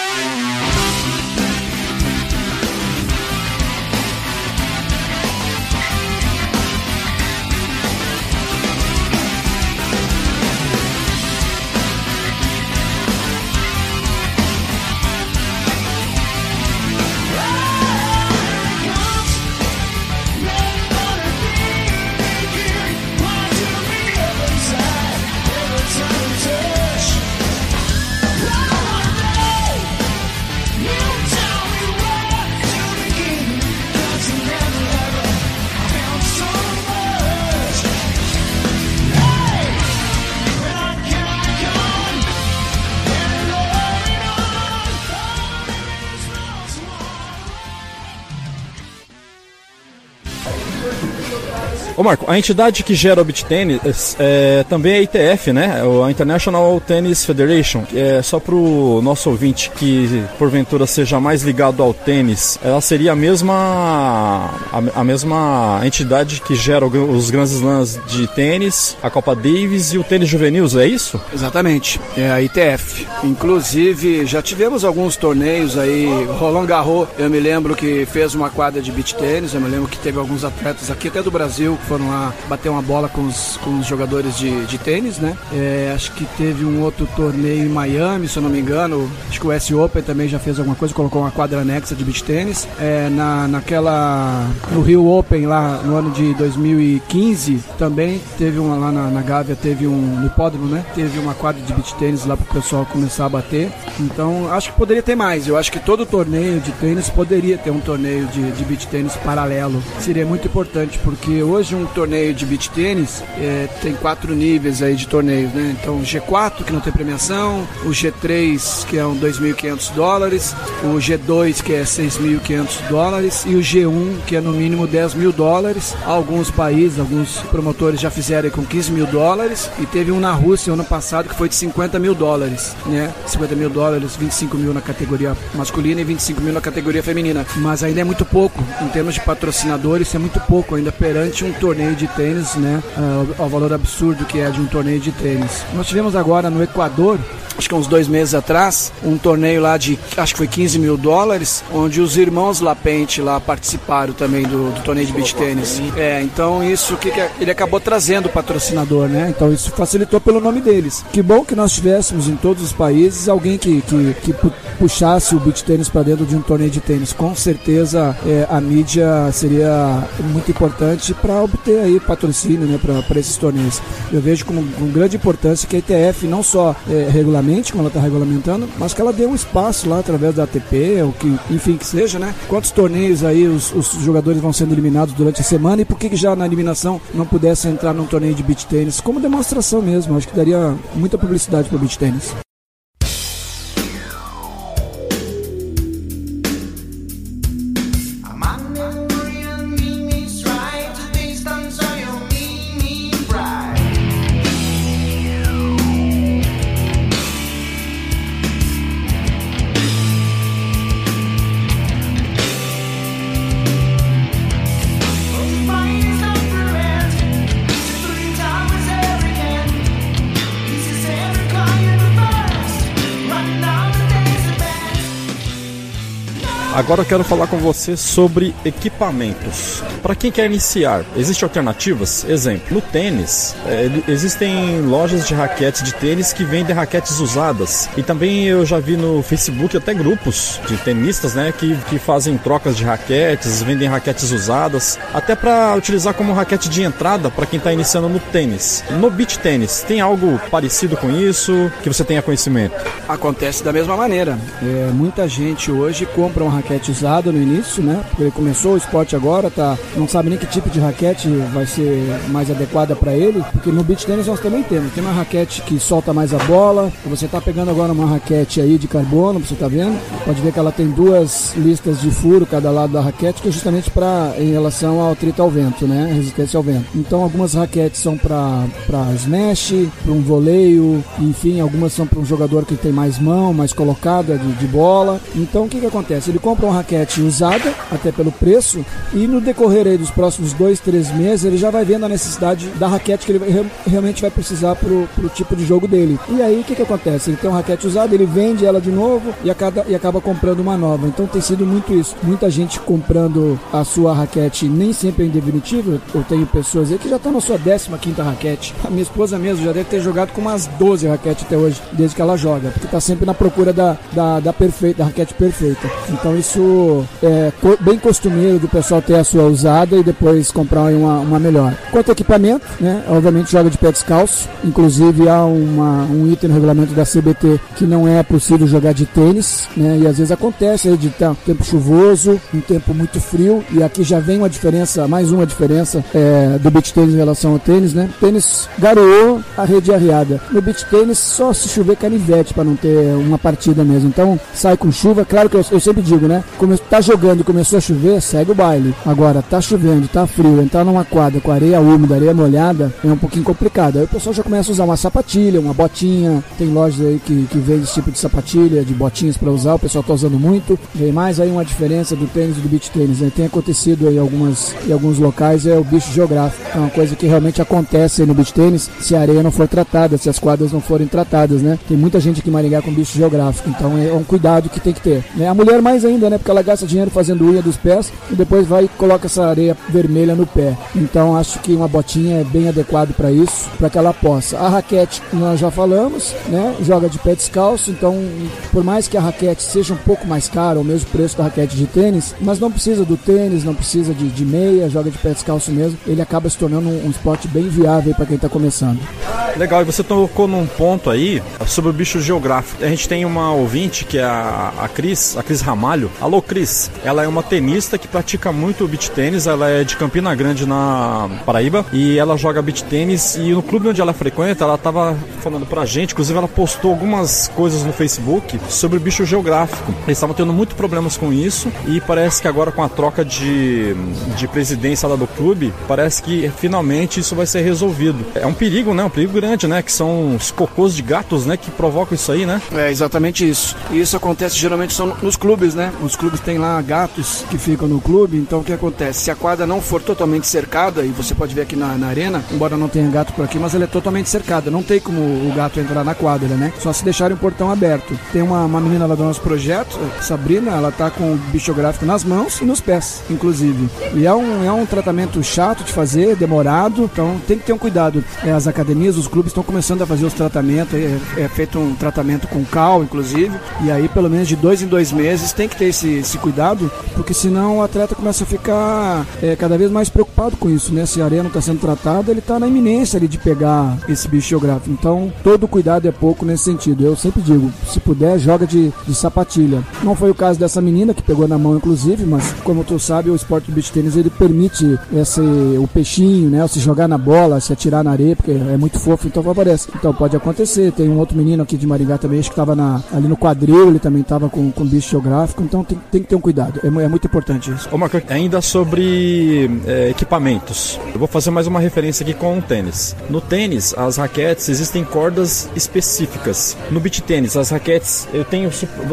Marco, a entidade que gera o beach tennis é, também é a ITF, né? É a International Tennis Federation. É só para o nosso ouvinte que porventura seja mais ligado ao tênis, ela seria a mesma a, a mesma entidade que gera os grandes slams de tênis, a Copa Davis e o tênis juvenil, é isso? Exatamente, é a ITF. Inclusive já tivemos alguns torneios aí, Roland Garros, eu me lembro que fez uma quadra de beach tênis, eu me lembro que teve alguns atletas aqui até do Brasil foram lá bater uma bola com os, com os jogadores de, de tênis, né? É, acho que teve um outro torneio em Miami, se eu não me engano. Acho que o S Open também já fez alguma coisa, colocou uma quadra anexa de beach tênis. É, na, naquela. No Rio Open lá no ano de 2015 também teve uma lá na, na Gávea, teve um. No hipódromo, né? Teve uma quadra de beach tênis lá pro pessoal começar a bater. Então acho que poderia ter mais. Eu acho que todo torneio de tênis poderia ter um torneio de, de beach tênis paralelo. Seria muito importante, porque hoje um torneio de beach tênis é, tem quatro níveis aí de torneios, né? Então o G4, que não tem premiação, o G3, que é um 2.500 dólares, o G2, que é 6.500 dólares, e o G1, que é no mínimo 10 mil dólares. Alguns países, alguns promotores já fizeram com 15 mil dólares, e teve um na Rússia ano passado que foi de 50 mil dólares, né? 50 mil dólares, 25 mil na categoria masculina e 25 mil na categoria feminina. Mas ainda é muito pouco, em termos de patrocinadores, é muito pouco ainda perante um torneio de tênis, né? Uh, ao valor absurdo que é de um torneio de tênis. Nós tivemos agora no Equador acho que uns dois meses atrás, um torneio lá de, acho que foi 15 mil dólares, onde os irmãos Lapente lá participaram também do, do torneio de beach tênis. É, então isso que, que é, ele acabou trazendo o patrocinador, né? Então isso facilitou pelo nome deles. Que bom que nós tivéssemos em todos os países alguém que, que, que puxasse o beach tênis para dentro de um torneio de tênis. Com certeza é, a mídia seria muito importante para obter aí patrocínio, né, para esses torneios. Eu vejo como com grande importância que a ITF não só é, regular regularmente, como ela está regulamentando, mas que ela dê um espaço lá através da ATP, ou que, enfim, que seja, né? Quantos torneios aí os, os jogadores vão sendo eliminados durante a semana e por que, que já na eliminação não pudesse entrar num torneio de beach tênis? Como demonstração mesmo, acho que daria muita publicidade para o beach tênis. Agora eu quero falar com você sobre equipamentos. Para quem quer iniciar, existem alternativas? Exemplo, no tênis, é, existem lojas de raquetes de tênis que vendem raquetes usadas. E também eu já vi no Facebook até grupos de tenistas, né, que, que fazem trocas de raquetes, vendem raquetes usadas, até para utilizar como raquete de entrada para quem está iniciando no tênis. No beach tênis, tem algo parecido com isso que você tenha conhecimento? Acontece da mesma maneira. É, muita gente hoje compra uma raquete usada no início, né? Porque ele começou o esporte agora, tá, não sabe nem que tipo de raquete vai ser mais adequada para ele, porque no beach tennis nós também temos. Tem uma raquete que solta mais a bola. Você tá pegando agora uma raquete aí de carbono, você tá vendo? Pode ver que ela tem duas listas de furo cada lado da raquete, que é justamente para em relação ao atrito ao vento, né? Resistência ao vento. Então algumas raquetes são para para smash, para um voleio, enfim, algumas são para um jogador que tem mais mão, mais colocada de, de bola. Então o que que acontece? Ele compra uma raquete usada, até pelo preço, e no decorrer aí dos próximos dois, três meses, ele já vai vendo a necessidade da raquete que ele realmente vai precisar pro, pro tipo de jogo dele. E aí o que, que acontece? Ele tem uma raquete usada, ele vende ela de novo e acaba, e acaba comprando uma nova. Então tem sido muito isso. Muita gente comprando a sua raquete nem sempre é em definitivo. Eu tenho pessoas aí que já estão na sua 15 quinta raquete. A minha esposa mesmo já deve ter jogado com umas 12 raquetes até hoje, desde que ela joga, porque está sempre na procura da, da, da, perfeita, da raquete perfeita. Então isso é bem costumeiro do pessoal ter a sua usada e depois comprar uma, uma melhor. Quanto ao equipamento, né, obviamente joga de pé descalço, inclusive há uma, um item no regulamento da CBT que não é possível jogar de tênis, né, e às vezes acontece aí de estar um tempo chuvoso, um tempo muito frio, e aqui já vem uma diferença, mais uma diferença é, do beach tênis em relação ao tênis, né, tênis garoou, a rede arriada. No beach tênis só se chover canivete para não ter uma partida mesmo, então sai com chuva, claro que eu, eu sempre digo, né, como tá jogando e começou a chover, segue o baile. Agora, tá chovendo, tá frio, entrar numa quadra com areia úmida, areia molhada, é um pouquinho complicado. Aí o pessoal já começa a usar uma sapatilha, uma botinha. Tem lojas aí que, que vende esse tipo de sapatilha, de botinhas para usar, o pessoal tá usando muito. Vem mais aí uma diferença do tênis e do beach tênis. Né? Tem acontecido aí algumas, em alguns locais, é o bicho geográfico. É uma coisa que realmente acontece no beach tênis se a areia não for tratada, se as quadras não forem tratadas, né? Tem muita gente aqui em Maringá com bicho geográfico, então é um cuidado que tem que ter. Né? A mulher mais ainda né? Porque ela gasta dinheiro fazendo unha dos pés e depois vai e coloca essa areia vermelha no pé. Então acho que uma botinha é bem adequado para isso, para que ela possa. A raquete nós já falamos, né? Joga de pé descalço, então por mais que a raquete seja um pouco mais cara, o mesmo preço da raquete de tênis, mas não precisa do tênis, não precisa de, de meia, joga de pé descalço mesmo. Ele acaba se tornando um, um esporte bem viável para quem está começando. Legal, e você tocou num ponto aí sobre o bicho geográfico. A gente tem uma ouvinte que é a, a Cris, a Cris Ramalho. Alô, Cris. Ela é uma tenista que pratica muito beach tênis. Ela é de Campina Grande, na Paraíba, e ela joga beach tênis. E no clube onde ela frequenta, ela estava falando pra gente, inclusive ela postou algumas coisas no Facebook sobre o bicho geográfico. Eles estavam tendo muito problemas com isso e parece que agora com a troca de, de presidência lá do clube, parece que finalmente isso vai ser resolvido. É um perigo, né? Um perigo grande, né? Que são os cocôs de gatos, né? Que provocam isso aí, né? É exatamente isso. E isso acontece geralmente são nos clubes, né? Os clubes têm lá gatos que ficam no clube, então o que acontece? Se a quadra não for totalmente cercada, e você pode ver aqui na, na arena, embora não tenha gato por aqui, mas ela é totalmente cercada. Não tem como o gato entrar na quadra, né? Só se deixarem o portão aberto. Tem uma, uma menina lá do nosso projeto, Sabrina, ela tá com o bichográfico nas mãos e nos pés, inclusive. E é um, é um tratamento chato de fazer, demorado, então tem que ter um cuidado. É, as academias, os clubes estão começando a fazer os tratamentos, é, é, feito um tratamento com cal, inclusive, e aí pelo menos de dois em dois meses tem que ter esse, esse cuidado, porque senão o atleta começa a ficar é, cada vez mais preocupado com isso, né? Se a areia não está sendo tratada, ele está na iminência ali de pegar esse bicho geográfico. Então todo cuidado é pouco nesse sentido. Eu sempre digo, se puder, joga de, de sapatilha. Não foi o caso dessa menina que pegou na mão, inclusive, mas como tu sabe, o esporte do beach tênis ele permite esse, o peixinho, né? Se jogar na bola, se atirar na areia, porque é muito fofo, então favorece. Então pode acontecer. Tem um outro menino aqui de Maringá também, acho que estava ali no quadril, ele também estava com, com bicho geográfico, então tem, tem que ter um cuidado. É, é muito importante isso. Ô Marco, ainda sobre é, equipamentos. Eu vou fazer mais uma referência aqui com o tênis. No tênis, as raquetes existem cordas específicas. No beach tênis, as raquetes, eu tenho,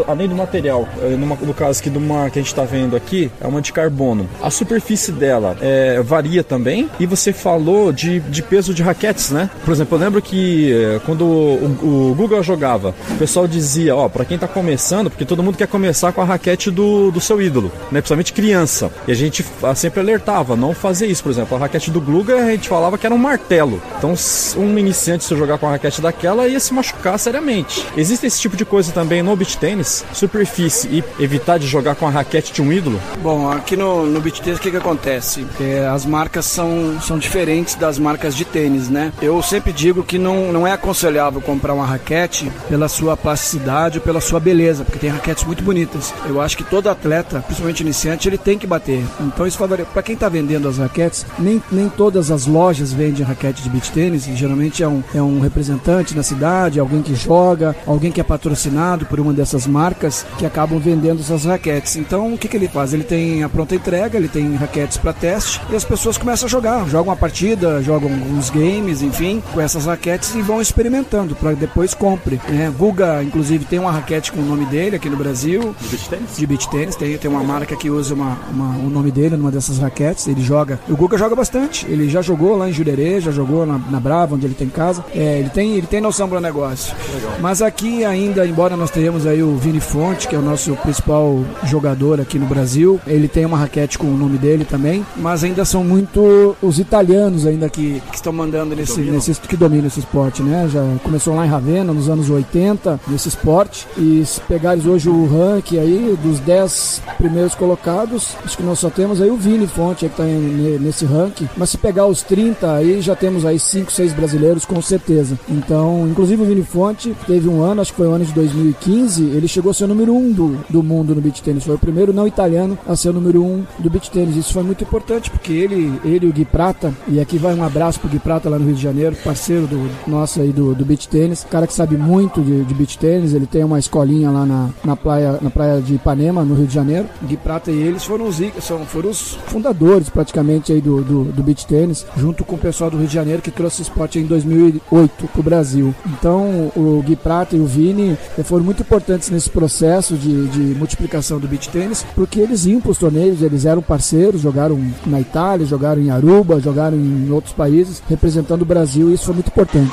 além do material, é, numa, no caso aqui de uma que a gente está vendo aqui, é uma de carbono. A superfície dela é, varia também. E você falou de, de peso de raquetes, né? Por exemplo, eu lembro que é, quando o, o, Google jogava, o pessoal dizia, ó, para quem está começando, porque todo mundo quer começar com a raquete do, do seu ídolo, né? Principalmente criança. E a gente sempre alertava, não fazer isso. Por exemplo, a raquete do Gluga a gente falava que era um martelo. Então, um iniciante se jogar com a raquete daquela ia se machucar seriamente. Existe esse tipo de coisa também no beach tênis? Superfície e evitar de jogar com a raquete de um ídolo? Bom, aqui no, no beach tênis o que, que acontece? É, as marcas são, são diferentes das marcas de tênis, né? Eu sempre digo que não, não é aconselhável comprar uma raquete pela sua plasticidade ou pela sua beleza, porque tem raquetes muito bonitas. Eu acho que todo atleta, principalmente iniciante, ele tem que bater. Então isso favorece. Para quem está vendendo as raquetes, nem, nem todas as lojas vendem raquete de beach tênis. Geralmente é um, é um representante na cidade, alguém que joga, alguém que é patrocinado por uma dessas marcas que acabam vendendo essas raquetes. Então o que, que ele faz? Ele tem a pronta entrega, ele tem raquetes para teste e as pessoas começam a jogar, jogam uma partida, jogam uns games, enfim, com essas raquetes e vão experimentando para depois compre. Né? Guga, inclusive, tem uma raquete com o nome dele aqui no Brasil. Beach tênis? De beach tênis. Tem, tem uma marca que usa uma, uma, o nome dele numa dessas raquetes. Ele joga. O Guga joga bastante. Ele já jogou lá em Jurerê, já jogou na, na Brava, onde ele tem casa. É, ele tem, ele tem noção para negócio. Legal. Mas aqui ainda, embora nós tenhamos aí o Vini Fonte, que é o nosso principal jogador aqui no Brasil, ele tem uma raquete com o nome dele também, mas ainda são muito os italianos ainda que, que estão mandando nesse, nesse que dominam esse esporte, né? Já começou lá em Ravenna nos anos 80 nesse esporte e se pegares hoje o ranking aí dos 10 primeiros colocados, acho que nós só temos aí o Vini Fonte que está nesse ranking, mas se pegar os 30 aí já temos aí 5, 6 brasileiros com certeza. Então, inclusive o Vini Fonte teve um ano, acho que foi o ano de 2015, ele chegou a ser o número 1 um do, do mundo no beach tênis, foi o primeiro não italiano a ser o número 1 um do beach tênis. Isso foi muito importante porque ele, ele o Gui Prata, e aqui vai um abraço pro Gui Prata lá no Rio de Janeiro, parceiro do nosso aí do, do beach tênis, cara que sabe muito de, de beach tênis, ele tem uma escolinha lá na, na, praia, na praia de Ipanema, no Rio de Janeiro. Gui Prata e eles foram os, são, foram os fundadores praticamente aí do, do, do beach tênis, junto com o pessoal do Rio de Janeiro que trouxe esse esporte em 2008 pro Brasil. Então o Gui Prata e o Vini foram muito importantes nesse processo de, de multiplicação do beach tênis, porque eles iam para os torneios, eles eram parceiros, jogaram na Itália, jogaram em Aruba, jogaram em outros países, representando o Brasil, e isso foi muito importante.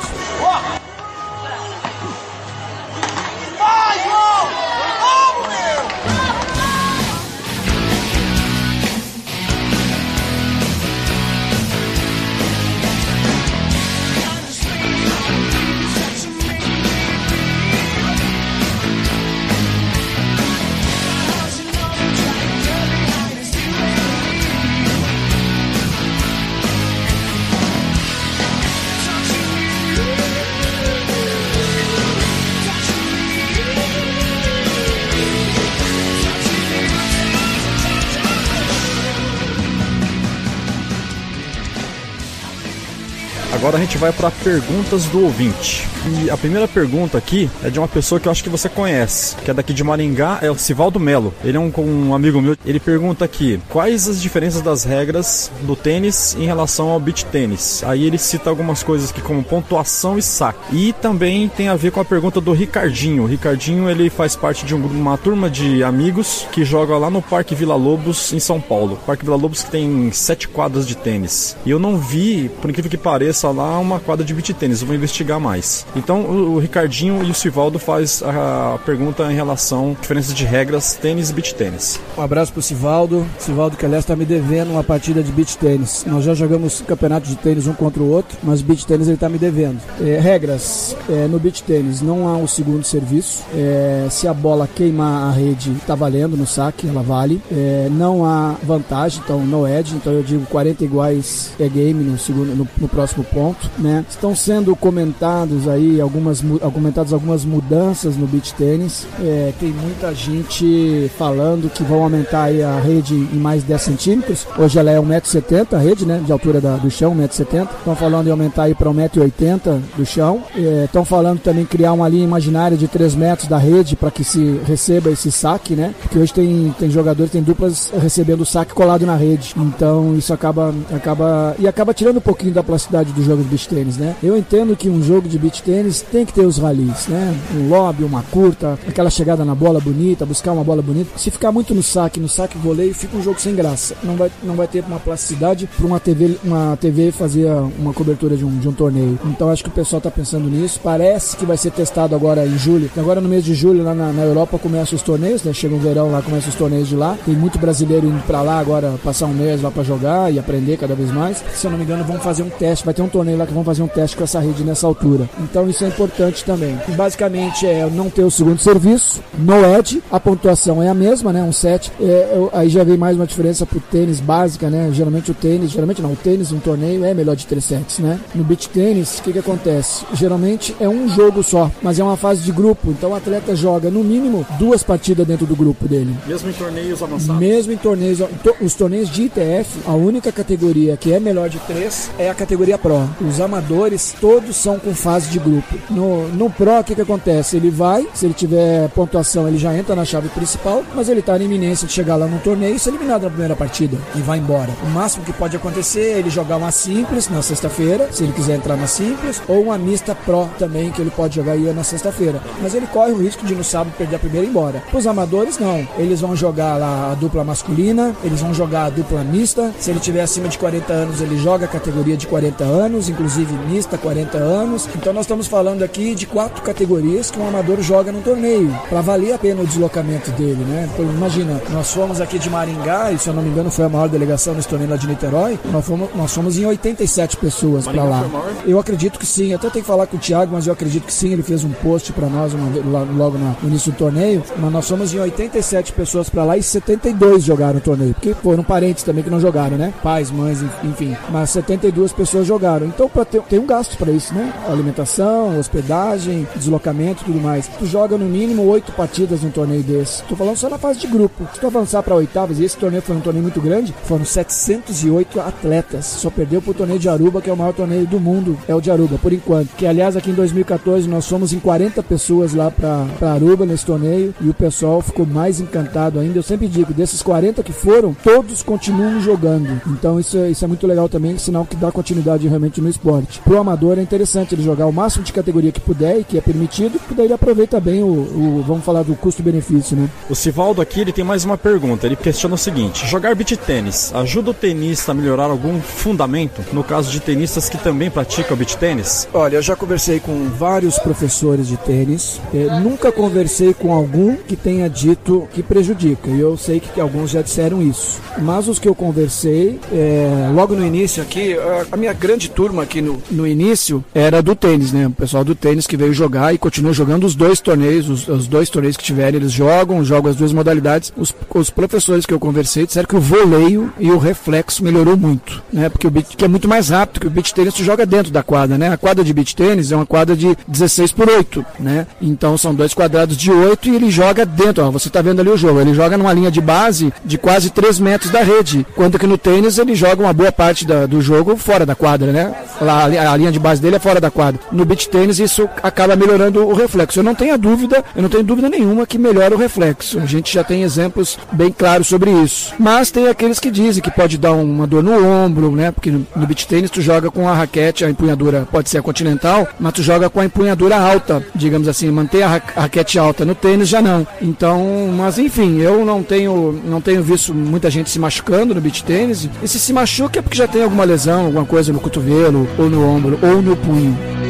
Agora a gente vai para perguntas do ouvinte. E a primeira pergunta aqui é de uma pessoa que eu acho que você conhece, que é daqui de Maringá, é o Sivaldo Melo. Ele é um, um amigo meu. Ele pergunta aqui: quais as diferenças das regras do tênis em relação ao beach tênis? Aí ele cita algumas coisas aqui como pontuação e saque. E também tem a ver com a pergunta do Ricardinho. O Ricardinho ele faz parte de uma turma de amigos que joga lá no Parque Vila Lobos em São Paulo. Parque Vila Lobos que tem sete quadras de tênis. E eu não vi, por incrível que pareça, lá uma quadra de beach tênis. Eu vou investigar mais. Então o, Ricardinho e o Sivaldo faz a pergunta em relação à diferença de regras tênis e beach tênis. Um abraço pro Sivaldo. Sivaldo que aliás está me devendo uma partida de beach tênis. Nós já jogamos campeonato de tênis um contra o outro, mas beach tênis ele está me devendo. É, regras é, no beach tênis não há um segundo serviço. É, se a bola queimar a rede, está valendo no saque, ela vale. É, não há vantagem, então no edge. Então eu digo 40 iguais é game no segundo, no, no próximo ponto, né? Estão sendo comentados aí algumas, comentadas algumas mudanças no beach tênis. É, tem muita gente falando que vão aumentar a rede em mais 10 centímetros. Hoje ela é 1,70m a rede, né? De altura da, do chão, 1,70m. Estão falando em aumentar aí para 1,80m do chão. Estão é, falando também criar uma linha imaginária de 3 metros da rede para que se receba esse saque, né? Porque hoje tem, tem jogadores, tem duplas recebendo o saque colado na rede. Então isso acaba, acaba. E acaba tirando um pouquinho da plasticidade do jogo de beach tênis, né? Eu entendo que um jogo de beach tênis tem que ter os ralis, né? Um lobby, uma curta, aquela chegada na bola bonita, buscar uma bola bonita. Se ficar muito no saque, no saque voleio, fica um jogo sem graça. Não vai, não vai ter uma plasticidade para uma TV, uma TV fazer uma cobertura de um, de um torneio. Então acho que o pessoal está pensando nisso. Parece que vai ser testado agora em julho. Agora no mês de julho lá na, na Europa começam os torneios, né? Chega o verão lá, começam os torneios de lá. Tem muito brasileiro indo para lá agora passar um mês lá para jogar e aprender cada vez mais. Se eu não me engano, vão fazer um teste. Vai ter um torneio lá que vão fazer um teste com essa rede nessa altura. Então isso é importante também. Basicamente é não ter o segundo serviço, no edge, a pontuação é a mesma, né? Um set. É, aí já vem mais uma diferença pro tênis básica, né? Geralmente o tênis, geralmente não, o tênis um torneio é melhor de três sets, né? No beach tênis, o que que acontece? Geralmente é um jogo só, mas é uma fase de grupo, então o atleta joga no mínimo duas partidas dentro do grupo dele. Mesmo em torneios avançados? Mesmo em torneios, os torneios de ITF, a única categoria que é melhor de três é a categoria Pro. Os amadores todos são com fase de grupo. No, no Pro, o que, que acontece? Ele vai, se ele tiver pontuação, ele já entra na chave principal, mas ele está na iminência de chegar lá no torneio e ser eliminado na primeira partida e vai embora. O máximo que pode acontecer é ele jogar uma simples na sexta-feira, se ele quiser entrar na simples, ou uma mista Pro também, que ele pode jogar aí na sexta-feira. Mas ele corre o risco de no sábado perder a primeira e ir embora. Os amadores, não. Eles vão jogar lá a dupla masculina, eles vão jogar a dupla mista. Se ele tiver acima de 40 anos, ele joga a categoria de 40 anos, inclusive mista 40 anos. Então nós estamos falando aqui de quatro categorias que um amador joga no torneio, para valer a pena o deslocamento dele, né? Então, imagina, nós fomos aqui de Maringá, e se eu não me engano foi a maior delegação nesse torneio lá de Niterói, nós fomos, nós fomos em 87 pessoas para lá. Eu acredito que sim, até tenho que falar com o Thiago, mas eu acredito que sim, ele fez um post para nós uma, logo no início do torneio, mas nós fomos em 87 pessoas para lá e 72 jogaram o torneio, porque foram parentes também que não jogaram, né? Pais, mães, enfim, mas 72 pessoas jogaram. Então ter, tem um gasto para isso, né? Alimentação, hospedagem, viagem, deslocamento e tudo mais. Tu joga no mínimo oito partidas num torneio desse. Tô falando só na fase de grupo. Se tu avançar para oitavas, e esse torneio foi um torneio muito grande, foram 708 atletas. Só perdeu pro torneio de Aruba, que é o maior torneio do mundo, é o de Aruba, por enquanto. Que aliás, aqui em 2014 nós fomos em 40 pessoas lá para Aruba nesse torneio e o pessoal ficou mais encantado ainda. Eu sempre digo, desses 40 que foram, todos continuam jogando. Então isso é, isso é muito legal também, sinal que dá continuidade realmente no esporte. Pro amador é interessante ele jogar o máximo de categoria que puder e que é permitido, que daí ele aproveita bem o, o vamos falar do custo-benefício, né? O Sivaldo aqui, ele tem mais uma pergunta, ele questiona o seguinte, jogar beat tênis ajuda o tenista a melhorar algum fundamento, no caso de tenistas que também praticam beat tênis? Olha, eu já conversei com vários professores de tênis, eh, nunca conversei com algum que tenha dito que prejudica, e eu sei que alguns já disseram isso, mas os que eu conversei, eh, logo no início aqui, a minha grande turma aqui no, no início era do tênis, né? O pessoal do tênis que veio jogar e continua jogando os dois torneios, os, os dois torneios que tiverem, eles jogam, jogam as duas modalidades. Os, os professores que eu conversei disseram que o voleio e o reflexo melhorou muito, né? Porque o beat, que é muito mais rápido, que o beach tênis tu joga dentro da quadra, né? A quadra de beach tênis é uma quadra de 16 por 8, né? Então são dois quadrados de 8 e ele joga dentro, ó, você está vendo ali o jogo, ele joga numa linha de base de quase 3 metros da rede, quando que no tênis ele joga uma boa parte da, do jogo fora da quadra, né? A, a linha de base dele é fora da quadra. No beach tênis isso acaba melhorando o reflexo. Eu não tenho dúvida, eu não tenho dúvida nenhuma que melhora o reflexo. A gente já tem exemplos bem claros sobre isso. Mas tem aqueles que dizem que pode dar uma dor no ombro, né? Porque no beach tênis tu joga com a raquete, a empunhadura pode ser a continental, mas tu joga com a empunhadura alta, digamos assim, manter a raquete alta. No tênis já não. Então, mas enfim, eu não tenho, não tenho visto muita gente se machucando no beach tênis. E se se machuca é porque já tem alguma lesão, alguma coisa no cotovelo, ou no ombro, ou no punho.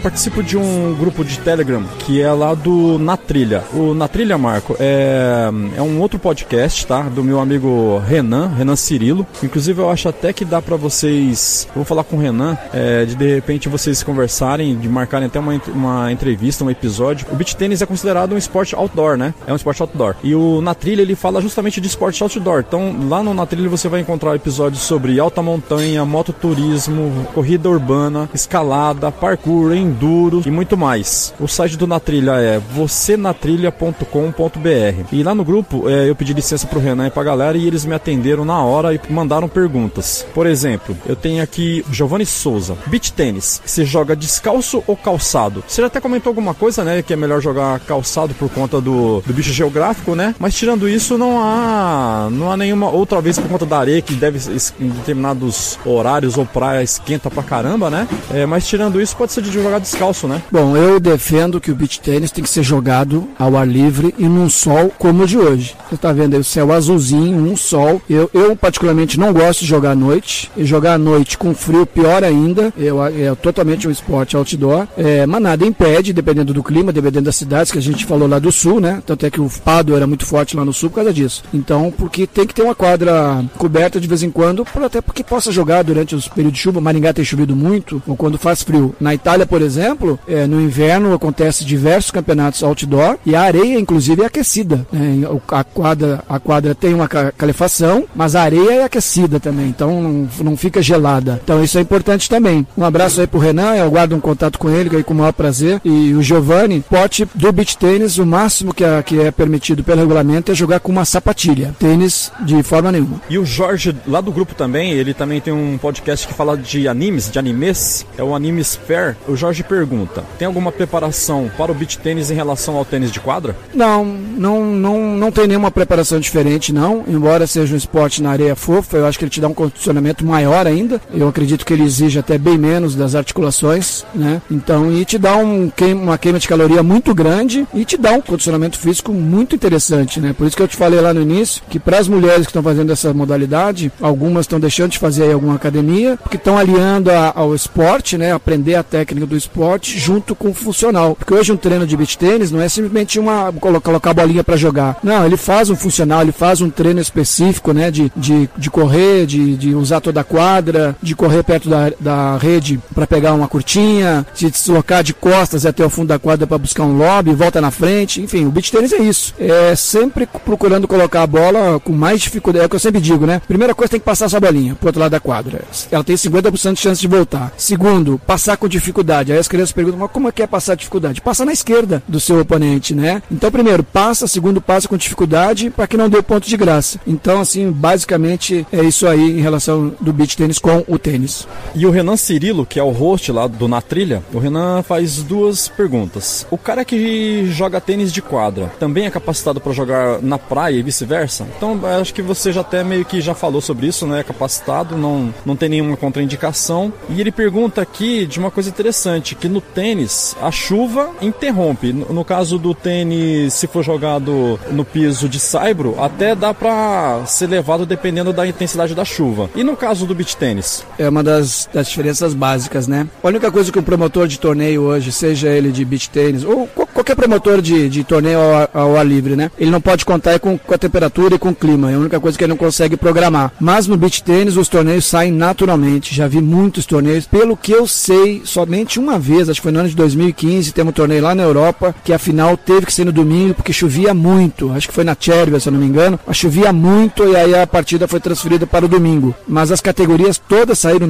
Participo de um grupo de Telegram que é lá do Na Trilha. O Na Trilha, Marco, é, é um outro podcast, tá? Do meu amigo Renan, Renan Cirilo. Inclusive, eu acho até que dá para vocês. Vou falar com o Renan, é, de de repente vocês conversarem, de marcarem até uma, uma entrevista, um episódio. O beach tênis é considerado um esporte outdoor, né? É um esporte outdoor. E o Na Trilha ele fala justamente de esporte outdoor. Então, lá no Na Trilha você vai encontrar episódios sobre alta montanha, mototurismo, corrida urbana, escalada, parkour, enduro e muito mais. O site do Na Trilha é vocênatrilha.com.br. E lá no grupo é, eu pedi licença pro Renan e pra galera e eles me atenderam na hora e mandaram perguntas. Por exemplo, eu tenho aqui Giovanni Souza. Beach tênis, você joga descalço ou calçado? Você já até comentou alguma coisa, né? Que é melhor jogar calçado por conta do, do bicho geográfico, né? Mas tirando isso, não há não há nenhuma outra vez por conta da areia que deve em determinados horários ou praia esquenta pra caramba, né? É, mas tirando isso, pode ser de jogar descalço, né? Bom, eu defendo que o beach tênis tem que ser jogado ao ar livre e num sol como o de hoje. Você está vendo aí o céu azulzinho, um sol. Eu, eu particularmente não gosto de jogar à noite. E jogar à noite com frio, pior ainda. Eu, é totalmente um esporte outdoor. É, mas nada impede, dependendo do clima, dependendo das cidades que a gente falou lá do sul, né? Tanto é que o Pado era muito forte lá no sul por causa disso. Então, porque tem que ter uma quadra coberta de vez em quando, até porque possa jogar durante os períodos de chuva. Maringá tem chovido muito, ou quando faz frio. Na Itália, por exemplo, é, no inverno acontece diversos campeonatos outdoor e a areia, inclusive, é aquecida. Né? A, quadra, a quadra tem uma calefação, mas a areia é aquecida também, então não, não fica gelada. Então isso é importante também. Um abraço aí pro Renan, eu guardo um contato com ele aí com o maior prazer. E o Giovanni, pote do beach tênis, o máximo que é, que é permitido pelo regulamento é jogar com uma sapatilha. Tênis de forma nenhuma. E o Jorge, lá do grupo também, ele também tem um podcast que fala de animes, de animes, é o Animes Fair. O Jorge Jorge pergunta: tem alguma preparação para o beach tênis em relação ao tênis de quadra? Não, não, não, não tem nenhuma preparação diferente, não. Embora seja um esporte na areia fofa, eu acho que ele te dá um condicionamento maior ainda. Eu acredito que ele exige até bem menos das articulações, né? Então, e te dá um uma queima de caloria muito grande e te dá um condicionamento físico muito interessante, né? Por isso que eu te falei lá no início que para as mulheres que estão fazendo essa modalidade, algumas estão deixando de fazer alguma academia, porque estão aliando a, ao esporte, né? Aprender a técnica do esporte junto com o funcional. Porque hoje um treino de beach tênis não é simplesmente uma colocar a bolinha para jogar. Não, ele faz um funcional, ele faz um treino específico, né? De, de, de correr, de, de usar toda a quadra, de correr perto da, da rede para pegar uma curtinha, de deslocar de costas até o fundo da quadra para buscar um lobby, volta na frente. Enfim, o beach tênis é isso. É sempre procurando colocar a bola com mais dificuldade. É o que eu sempre digo, né? Primeira coisa, tem que passar essa bolinha pro outro lado da quadra. Ela tem 50% de chance de voltar. Segundo, passar com dificuldade. Aí as crianças perguntam, mas como é que é passar dificuldade? Passa na esquerda do seu oponente, né? Então, primeiro, passa, segundo, passa com dificuldade para que não dê ponto de graça. Então, assim, basicamente é isso aí em relação do beach tênis com o tênis. E o Renan Cirilo, que é o host lá do Na Trilha, o Renan faz duas perguntas. O cara que joga tênis de quadra também é capacitado para jogar na praia e vice-versa? Então, acho que você já até meio que já falou sobre isso, né? É capacitado, não, não tem nenhuma contraindicação. E ele pergunta aqui de uma coisa interessante interessante que no tênis a chuva interrompe. No, caso do tênis, se for jogado no piso de saibro, até dá para ser levado dependendo da intensidade da chuva. E no caso do beach tênis? É uma das, das diferenças básicas, né? A única coisa que um promotor de torneio hoje, seja ele de beach tênis ou qualquer promotor de, de torneio ao, ao, ar livre, né? Ele não pode contar com, com a temperatura e com o clima. É a única coisa que ele não consegue programar. Mas no beach tênis os torneios saem naturalmente. Já vi muitos torneios. Pelo que eu sei, somente uma vez, acho que foi no ano de 2015, temos um torneio lá na Europa, que a final teve que ser no domingo porque chovia muito. Acho que foi na Chervia, se eu não me engano. Chovia muito e aí a partida foi transferida para o domingo. Mas as categorias todas saíram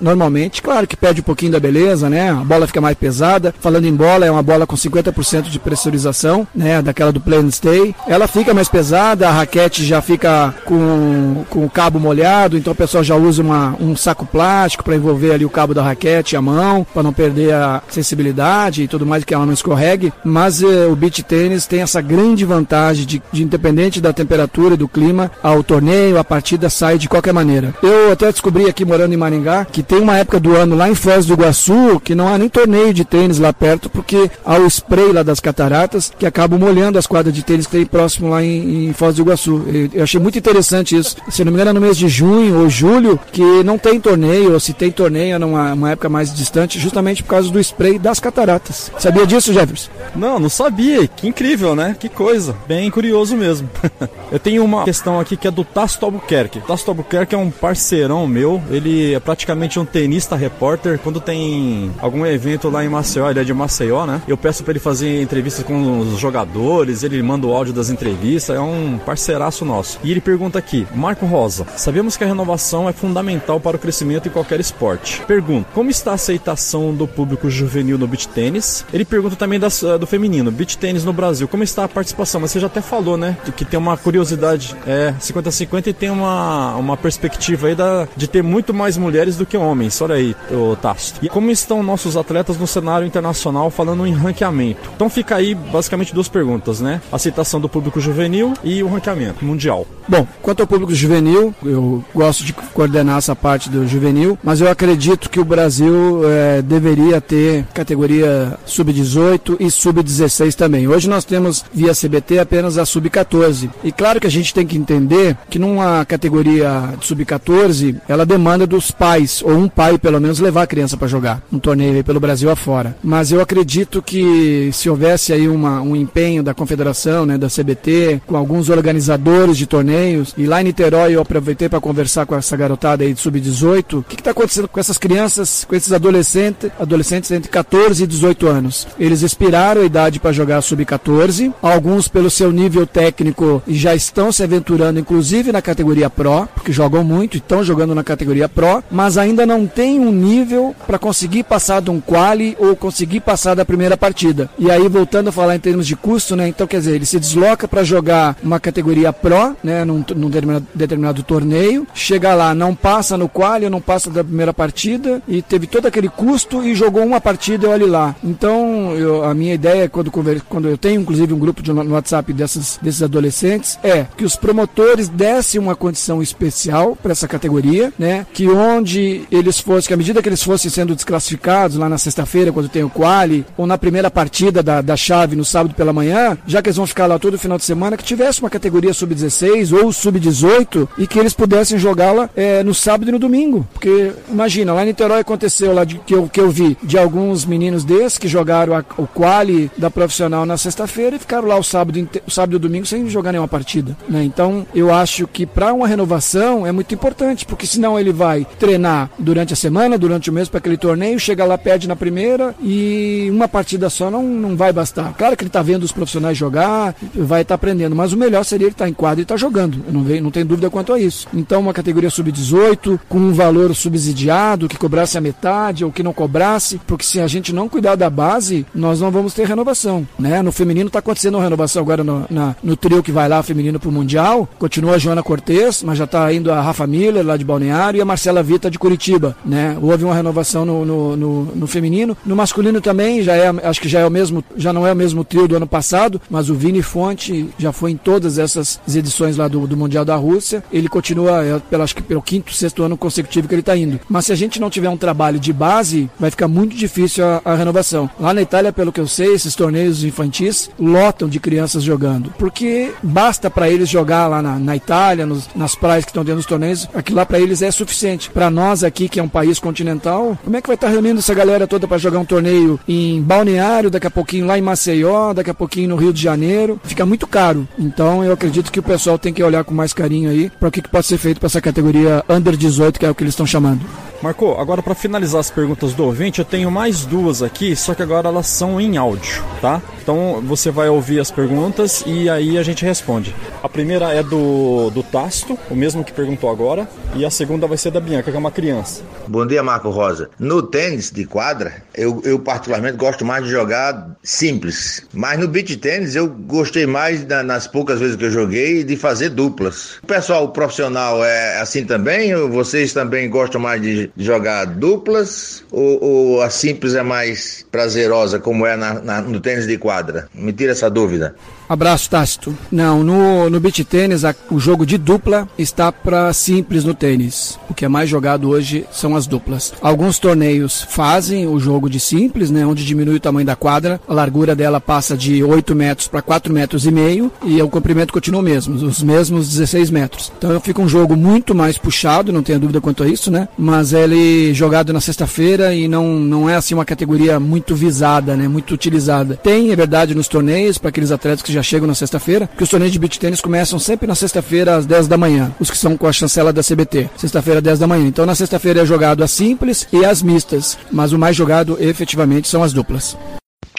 normalmente. Claro que perde um pouquinho da beleza, né? A bola fica mais pesada. Falando em bola, é uma bola com 50% de pressurização, né? Daquela do play and stay. Ela fica mais pesada, a raquete já fica com, com o cabo molhado, então o pessoal já usa uma, um saco plástico para envolver ali o cabo da raquete a mão, para não perder a sensibilidade e tudo mais, que ela não escorregue. Mas eh, o beach tênis tem essa grande vantagem de, de, independente da temperatura e do clima, ao torneio, a partida sai de qualquer maneira. Eu até descobri aqui morando em Maringá que tem uma época do ano lá em Foz do Iguaçu que não há nem torneio de tênis lá perto, porque há o spray lá das cataratas que acaba molhando as quadras de tênis que tem próximo lá em, em Foz do Iguaçu. Eu, eu achei muito interessante isso. Se não me engano, é no mês de junho ou julho que não tem torneio, ou se tem torneio numa uma época mais distante, justamente por causa do spray das cataratas. Sabia disso, Jefferson? Não, não sabia. Que incrível, né? Que coisa. Bem curioso mesmo. [LAUGHS] eu tenho uma questão aqui que é do Tasto Albuquerque. Tasto Albuquerque é um parceirão meu. Ele é praticamente um tenista repórter. Quando tem algum evento lá em Maceió, ele é de Maceió, né? Eu peço para ele fazer entrevistas com os jogadores, ele manda o áudio das entrevistas. É um parceiraço nosso. E ele pergunta aqui: Marco Rosa, sabemos que a renovação é fundamental para o crescimento em qualquer esporte. Pergunto: como está a aceitação do público juvenil no beach tênis? Ele pergunta também das, do feminino, beach tênis no Brasil. Como está a participação? Mas você já até falou, né? Que tem uma curiosidade, é 50-50 e tem uma, uma perspectiva aí da, de ter muito mais mulheres do que homens. Olha aí, o Tasto. E como estão nossos atletas no cenário internacional falando em ranqueamento? Então fica aí basicamente duas perguntas, né? Aceitação do público juvenil e o ranqueamento mundial. Bom, quanto ao público juvenil, eu gosto de coordenar essa parte do juvenil, mas eu acredito que o Brasil é, deveria ter categoria sub-18 e sub-16 também. Hoje nós temos via CBT apenas a sub-14. E claro que a gente tem que entender que numa categoria de sub-14, ela demanda dos pais, ou um pai pelo menos, levar a criança para jogar um torneio pelo Brasil afora. Mas eu acredito que se houvesse aí uma, um empenho da confederação, né, da CBT, com alguns organizadores de torneios, e lá em Niterói eu aproveitei para conversar com essa garotada aí de sub-18, o que está acontecendo com essas crianças, com esses adolescentes, adolescentes entre 14 e 18 anos? Eles expiraram a idade para jogar sub-14, alguns pelo seu nível técnico já estão se aventurando, inclusive na categoria Pro, porque jogam muito, estão jogando na categoria Pro, mas ainda não tem um nível para conseguir passar de um quali ou conseguir passar da primeira partida. E aí, voltando a falar em termos de custo, né? Então, quer dizer, ele se desloca para jogar uma categoria Pro, né? Num, num determinado, determinado torneio, chega lá, não passa no quali, não passa da primeira partida e teve todo aquele custo e jogou uma partida e olhe lá. Então, eu, a minha ideia, quando, quando eu tenho inclusive um grupo de, no WhatsApp dessas, desses adolescentes, é que os promotores dessem uma condição especial para essa categoria, né? Que onde eles fossem, que à medida que eles fossem sendo desclassificados lá na sexta-feira, quando tem o quali, ou na primeira partida da, da chave no sábado pela manhã, já que eles vão ficar lá todo final de semana, que tivesse uma categoria sub-16 ou sub-18 e que eles pudessem jogá-la é, no sábado e no domingo. Porque, imagina, lá em Niterói aconteceu lá de, que, eu, que eu vi de alguns meninos desses que jogaram a, o quali da profissional na sexta-feira e ficaram lá o sábado, o sábado e o domingo sem jogar nenhuma partida. Né? Então, eu acho que para uma renovação é muito importante, porque senão ele vai treinar durante a semana, durante o mês para aquele torneio, chega lá, perde na primeira e uma partida só não, não vai bastar. Claro que ele está vendo os profissionais jogar, vai estar tá aprendendo, mas o melhor seria ele estar tá em quadro e estar tá jogando. Eu não, vejo, não tenho dúvida quanto a isso. Então, uma categoria sub-18, com um valor subsidiado, que cobrasse a metade ou que não cobrasse, porque se a gente não cuidar da base, nós não vamos ter renovação. Né? No feminino está acontecendo uma renovação agora no, na, no trio que vai lá, feminino para o Mundial. Continua a Joana Cortez, mas já está indo a Rafa Miller, lá de Balneário, e a Marcela Vita, de Curitiba. Né? Houve uma renovação no, no, no, no feminino. No masculino também, já é, acho que já é o mesmo mesmo, já não é o mesmo trio do ano passado, mas o Vini Fonte já foi em todas essas edições lá do, do Mundial da Rússia. Ele continua, é, pelo, acho que pelo quinto, sexto ano consecutivo que ele está indo. Mas se a gente não tiver um trabalho de base, vai ficar muito difícil a, a renovação. Lá na Itália, pelo que eu sei, esses torneios infantis lotam de crianças jogando, porque basta para eles jogar lá na, na Itália, nos, nas praias que estão dentro dos torneios, aquilo lá para eles é suficiente. Para nós aqui, que é um país continental, como é que vai estar tá reunindo essa galera toda para jogar um torneio em Balneário, daqui a pouquinho lá em Maceió, daqui a pouquinho no Rio de Janeiro? Fica muito caro. Então eu acredito que o pessoal tem que olhar com mais carinho aí para o que, que pode ser feito para essa categoria Under 18, que é o que eles estão chamando. Marco, agora para finalizar as perguntas do ouvinte, eu tenho mais duas aqui, só que agora elas são em áudio, tá? Então você vai ouvir as perguntas e aí a gente responde. A primeira é do, do Tasto, o mesmo que perguntou agora, e a segunda vai ser da Bianca, que é uma criança. Bom dia, Marco Rosa. No tênis de quadra, eu, eu particularmente gosto mais de jogar simples, mas no beach tênis eu gostei mais da, nas poucas vezes que eu joguei de fazer duplas. O pessoal profissional é assim também? Ou vocês também gostam mais de jogar duplas ou, ou, a simples é mais prazerosa como é na, na, no tênis de quadra? Me tira essa dúvida. Abraço, Tácito. Não, no, no beach tênis, o jogo de dupla está para simples no tênis. O que é mais jogado hoje são as duplas. Alguns torneios fazem o jogo de simples, né, onde diminui o tamanho da quadra, a largura dela passa de 8 metros para 4 metros e meio e o comprimento continua o mesmo, os mesmos 16 metros. Então fica um jogo muito mais puxado, não tenha dúvida quanto a isso, né? Mas ele jogado na sexta-feira e não, não é assim uma categoria muito visada, né, muito utilizada. Tem, é verdade, nos torneios para aqueles atletas que já já chegam na sexta-feira, que os torneios de beach tênis começam sempre na sexta-feira às 10 da manhã, os que são com a chancela da CBT. Sexta-feira, 10 da manhã. Então na sexta-feira é jogado as simples e as mistas, mas o mais jogado efetivamente são as duplas.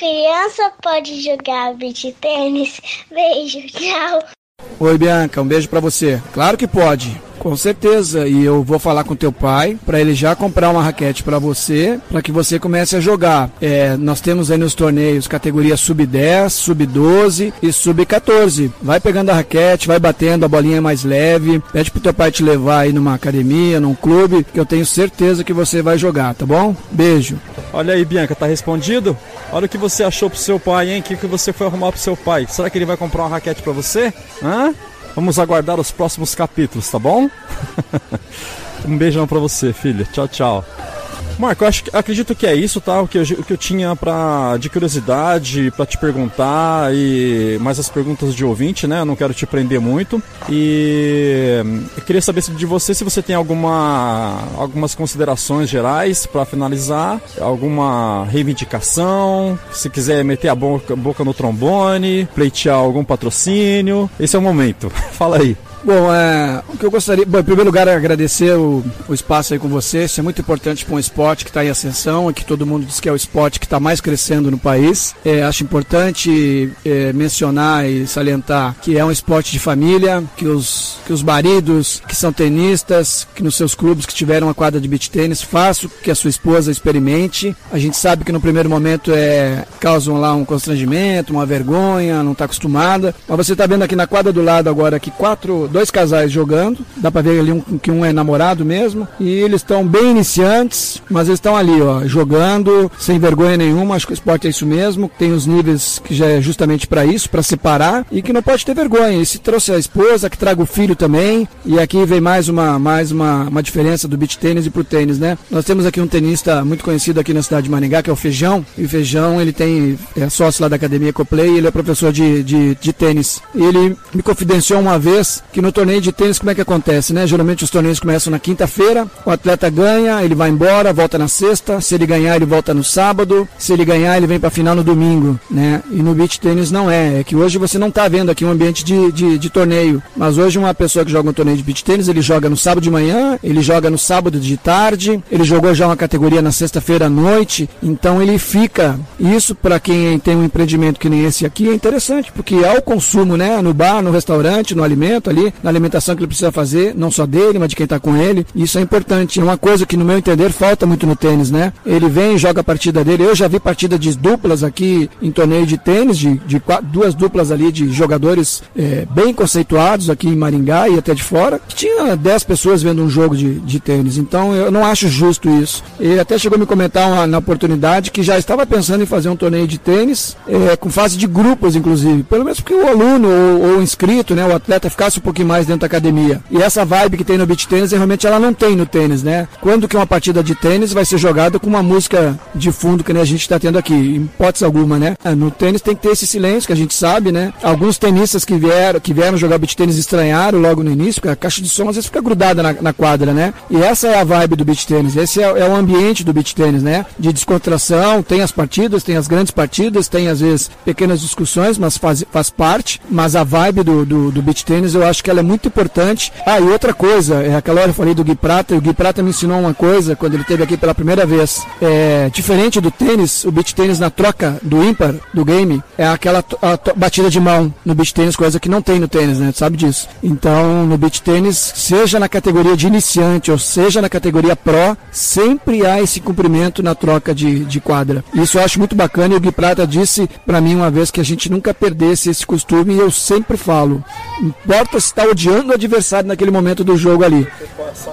Criança pode jogar beach tênis? Beijo, tchau. Oi, Bianca, um beijo para você. Claro que pode. Com certeza, e eu vou falar com teu pai para ele já comprar uma raquete para você, para que você comece a jogar. É, nós temos aí nos torneios categoria sub-10, sub-12 e sub-14. Vai pegando a raquete, vai batendo, a bolinha é mais leve. Pede pro teu pai te levar aí numa academia, num clube, que eu tenho certeza que você vai jogar, tá bom? Beijo. Olha aí, Bianca, tá respondido? Olha o que você achou pro seu pai, hein? O que, que você foi arrumar pro seu pai? Será que ele vai comprar uma raquete para você? Hã? Vamos aguardar os próximos capítulos, tá bom? [LAUGHS] um beijão para você, filha. Tchau, tchau. Marco, acho, acredito que é isso, tá? O que eu, o que eu tinha pra, de curiosidade para te perguntar e mais as perguntas de ouvinte, né? Eu não quero te prender muito. E eu queria saber de você se você tem alguma, algumas considerações gerais para finalizar, alguma reivindicação, se quiser meter a boca, boca no trombone, pleitear algum patrocínio. Esse é o momento. [LAUGHS] Fala aí. Bom, é, o que eu gostaria, bom, em primeiro lugar, agradecer o, o espaço aí com você. Isso é muito importante para um esporte que está em ascensão e que todo mundo diz que é o esporte que está mais crescendo no país. É, acho importante é, mencionar e salientar que é um esporte de família, que os, que os maridos que são tenistas, que nos seus clubes que tiveram uma quadra de beach tênis, façam que a sua esposa experimente. A gente sabe que no primeiro momento é causam lá um constrangimento, uma vergonha, não está acostumada. Mas você está vendo aqui na quadra do lado agora que quatro dois casais jogando, dá para ver ali um, que um é namorado mesmo, e eles estão bem iniciantes, mas eles estão ali, ó, jogando sem vergonha nenhuma. Acho que o esporte é isso mesmo, tem os níveis que já é justamente para isso, para separar, e que não pode ter vergonha. E se trouxe a esposa, que traga o filho também, e aqui vem mais uma, mais uma, uma diferença do beach tênis e pro tênis, né? Nós temos aqui um tenista muito conhecido aqui na cidade de Maringá, que é o Feijão, e o Feijão, ele tem, é sócio lá da Academia Coplay, ele é professor de, de, de tênis. Ele me confidenciou uma vez que no torneio de tênis, como é que acontece, né? Geralmente os torneios começam na quinta-feira, o atleta ganha, ele vai embora, volta na sexta, se ele ganhar, ele volta no sábado, se ele ganhar, ele vem para final no domingo, né? E no beach tênis não é, é que hoje você não está vendo aqui um ambiente de, de, de, torneio, mas hoje uma pessoa que joga um torneio de beach tênis, ele joga no sábado de manhã, ele joga no sábado de tarde, ele jogou já uma categoria na sexta-feira à noite, então ele fica, isso para quem tem um empreendimento que nem esse aqui é interessante, porque há o consumo, né? No bar, no restaurante, no alimento ali, na alimentação que ele precisa fazer, não só dele, mas de quem está com ele. Isso é importante. É uma coisa que, no meu entender, falta muito no tênis, né? Ele vem, joga a partida dele. Eu já vi partida de duplas aqui em torneio de tênis, de, de duas duplas ali de jogadores é, bem conceituados aqui em Maringá e até de fora. Tinha 10 pessoas vendo um jogo de, de tênis. Então eu não acho justo isso. Ele até chegou a me comentar uma, na oportunidade que já estava pensando em fazer um torneio de tênis, é, com fase de grupos, inclusive. Pelo menos porque o aluno ou, ou inscrito, né, o atleta ficasse um pouquinho mais dentro da academia. E essa vibe que tem no beach tênis, realmente ela não tem no tênis, né? Quando que uma partida de tênis vai ser jogada com uma música de fundo que nem a gente está tendo aqui, em hipótese alguma, né? É, no tênis tem que ter esse silêncio que a gente sabe, né? Alguns tenistas que vieram, que vieram jogar beach tênis estranharam logo no início, porque a caixa de som às vezes fica grudada na, na quadra, né? E essa é a vibe do beach tênis, esse é, é o ambiente do beach tênis, né? De descontração, tem as partidas, tem as grandes partidas, tem às vezes pequenas discussões, mas faz, faz parte, mas a vibe do, do, do beach tênis eu acho que ela é muito importante. Ah, e outra coisa, é aquela hora eu falei do Gui Prata, e o Gui Prata me ensinou uma coisa quando ele esteve aqui pela primeira vez. É, diferente do tênis, o beach tênis na troca do ímpar, do game, é aquela batida de mão no beach tênis, coisa que não tem no tênis, né? Tu sabe disso. Então, no beach tênis, seja na categoria de iniciante ou seja na categoria pro, sempre há esse cumprimento na troca de, de quadra. Isso eu acho muito bacana e o Gui Prata disse para mim uma vez que a gente nunca perdesse esse costume e eu sempre falo, importa se está odiando o adversário naquele momento do jogo ali.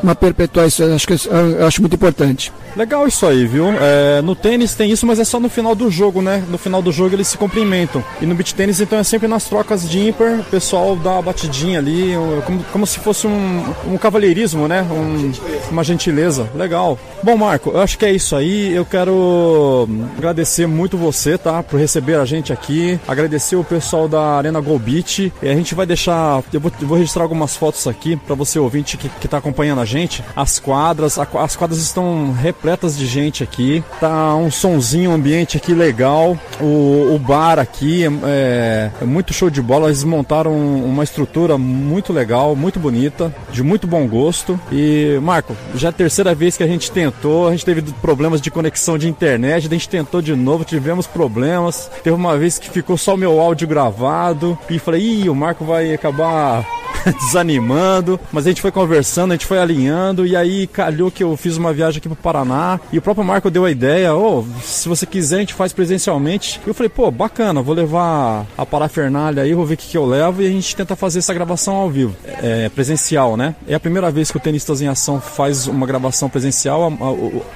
Uma perpetuar isso, eu acho, que, eu acho muito importante. Legal isso aí, viu? É, no tênis tem isso, mas é só no final do jogo, né? No final do jogo eles se cumprimentam. E no beat tênis, então, é sempre nas trocas de ímpar, o pessoal dá uma batidinha ali, como, como se fosse um, um cavalheirismo, né? Um, uma gentileza. Legal. Bom, Marco, eu acho que é isso aí. Eu quero agradecer muito você, tá? Por receber a gente aqui. Agradecer o pessoal da Arena Go Beach. E a gente vai deixar. Eu vou, eu vou registrar algumas fotos aqui para você ouvinte que, que tá acompanhando a gente. As quadras, as quadras estão repletas repletas de gente aqui. Tá um sonzinho, um ambiente aqui legal. O, o bar aqui é, é, muito show de bola. Eles montaram uma estrutura muito legal, muito bonita, de muito bom gosto. E, Marco, já é a terceira vez que a gente tentou. A gente teve problemas de conexão de internet. A gente tentou de novo, tivemos problemas. Teve uma vez que ficou só o meu áudio gravado. E falei, ih, o Marco vai acabar [LAUGHS] desanimando, mas a gente foi conversando, a gente foi alinhando e aí calhou que eu fiz uma viagem aqui pro Paraná e o próprio Marco deu a ideia, ô, oh, se você quiser a gente faz presencialmente. E eu falei, pô, bacana, vou levar a parafernália aí, vou ver o que, que eu levo e a gente tenta fazer essa gravação ao vivo, é, presencial, né? É a primeira vez que o Tenistas em Ação faz uma gravação presencial,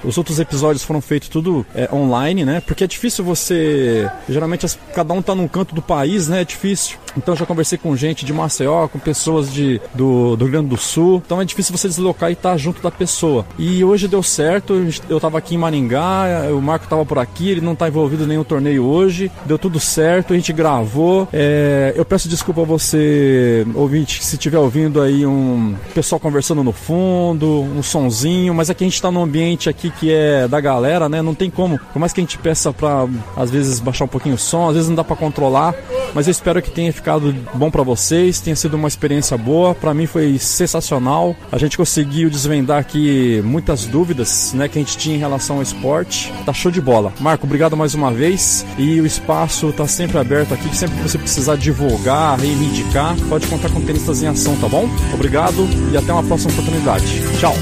os outros episódios foram feitos tudo é, online, né? Porque é difícil você, geralmente cada um tá num canto do país, né? É difícil. Então já conversei com gente de Maceió, com pessoas de, do, do Rio Grande do Sul. Então é difícil você deslocar e estar tá junto da pessoa. E hoje deu certo, eu estava aqui em Maringá, o Marco estava por aqui, ele não está envolvido em nenhum torneio hoje. Deu tudo certo, a gente gravou. É, eu peço desculpa a você, ouvinte, se estiver ouvindo aí um pessoal conversando no fundo, um sonzinho, mas aqui a gente está num ambiente aqui que é da galera, né? Não tem como. Por mais que a gente peça para às vezes baixar um pouquinho o som, às vezes não dá para controlar, mas eu espero que tenha ficado bom para vocês, tenha sido uma experiência boa. Para mim foi sensacional. A gente conseguiu desvendar aqui muitas dúvidas, né, que a gente tinha em relação ao esporte. Tá show de bola. Marco, obrigado mais uma vez. E o espaço tá sempre aberto aqui, sempre que você precisar divulgar, reivindicar, pode contar com Tenistas em Ação, tá bom? Obrigado e até uma próxima oportunidade. Tchau.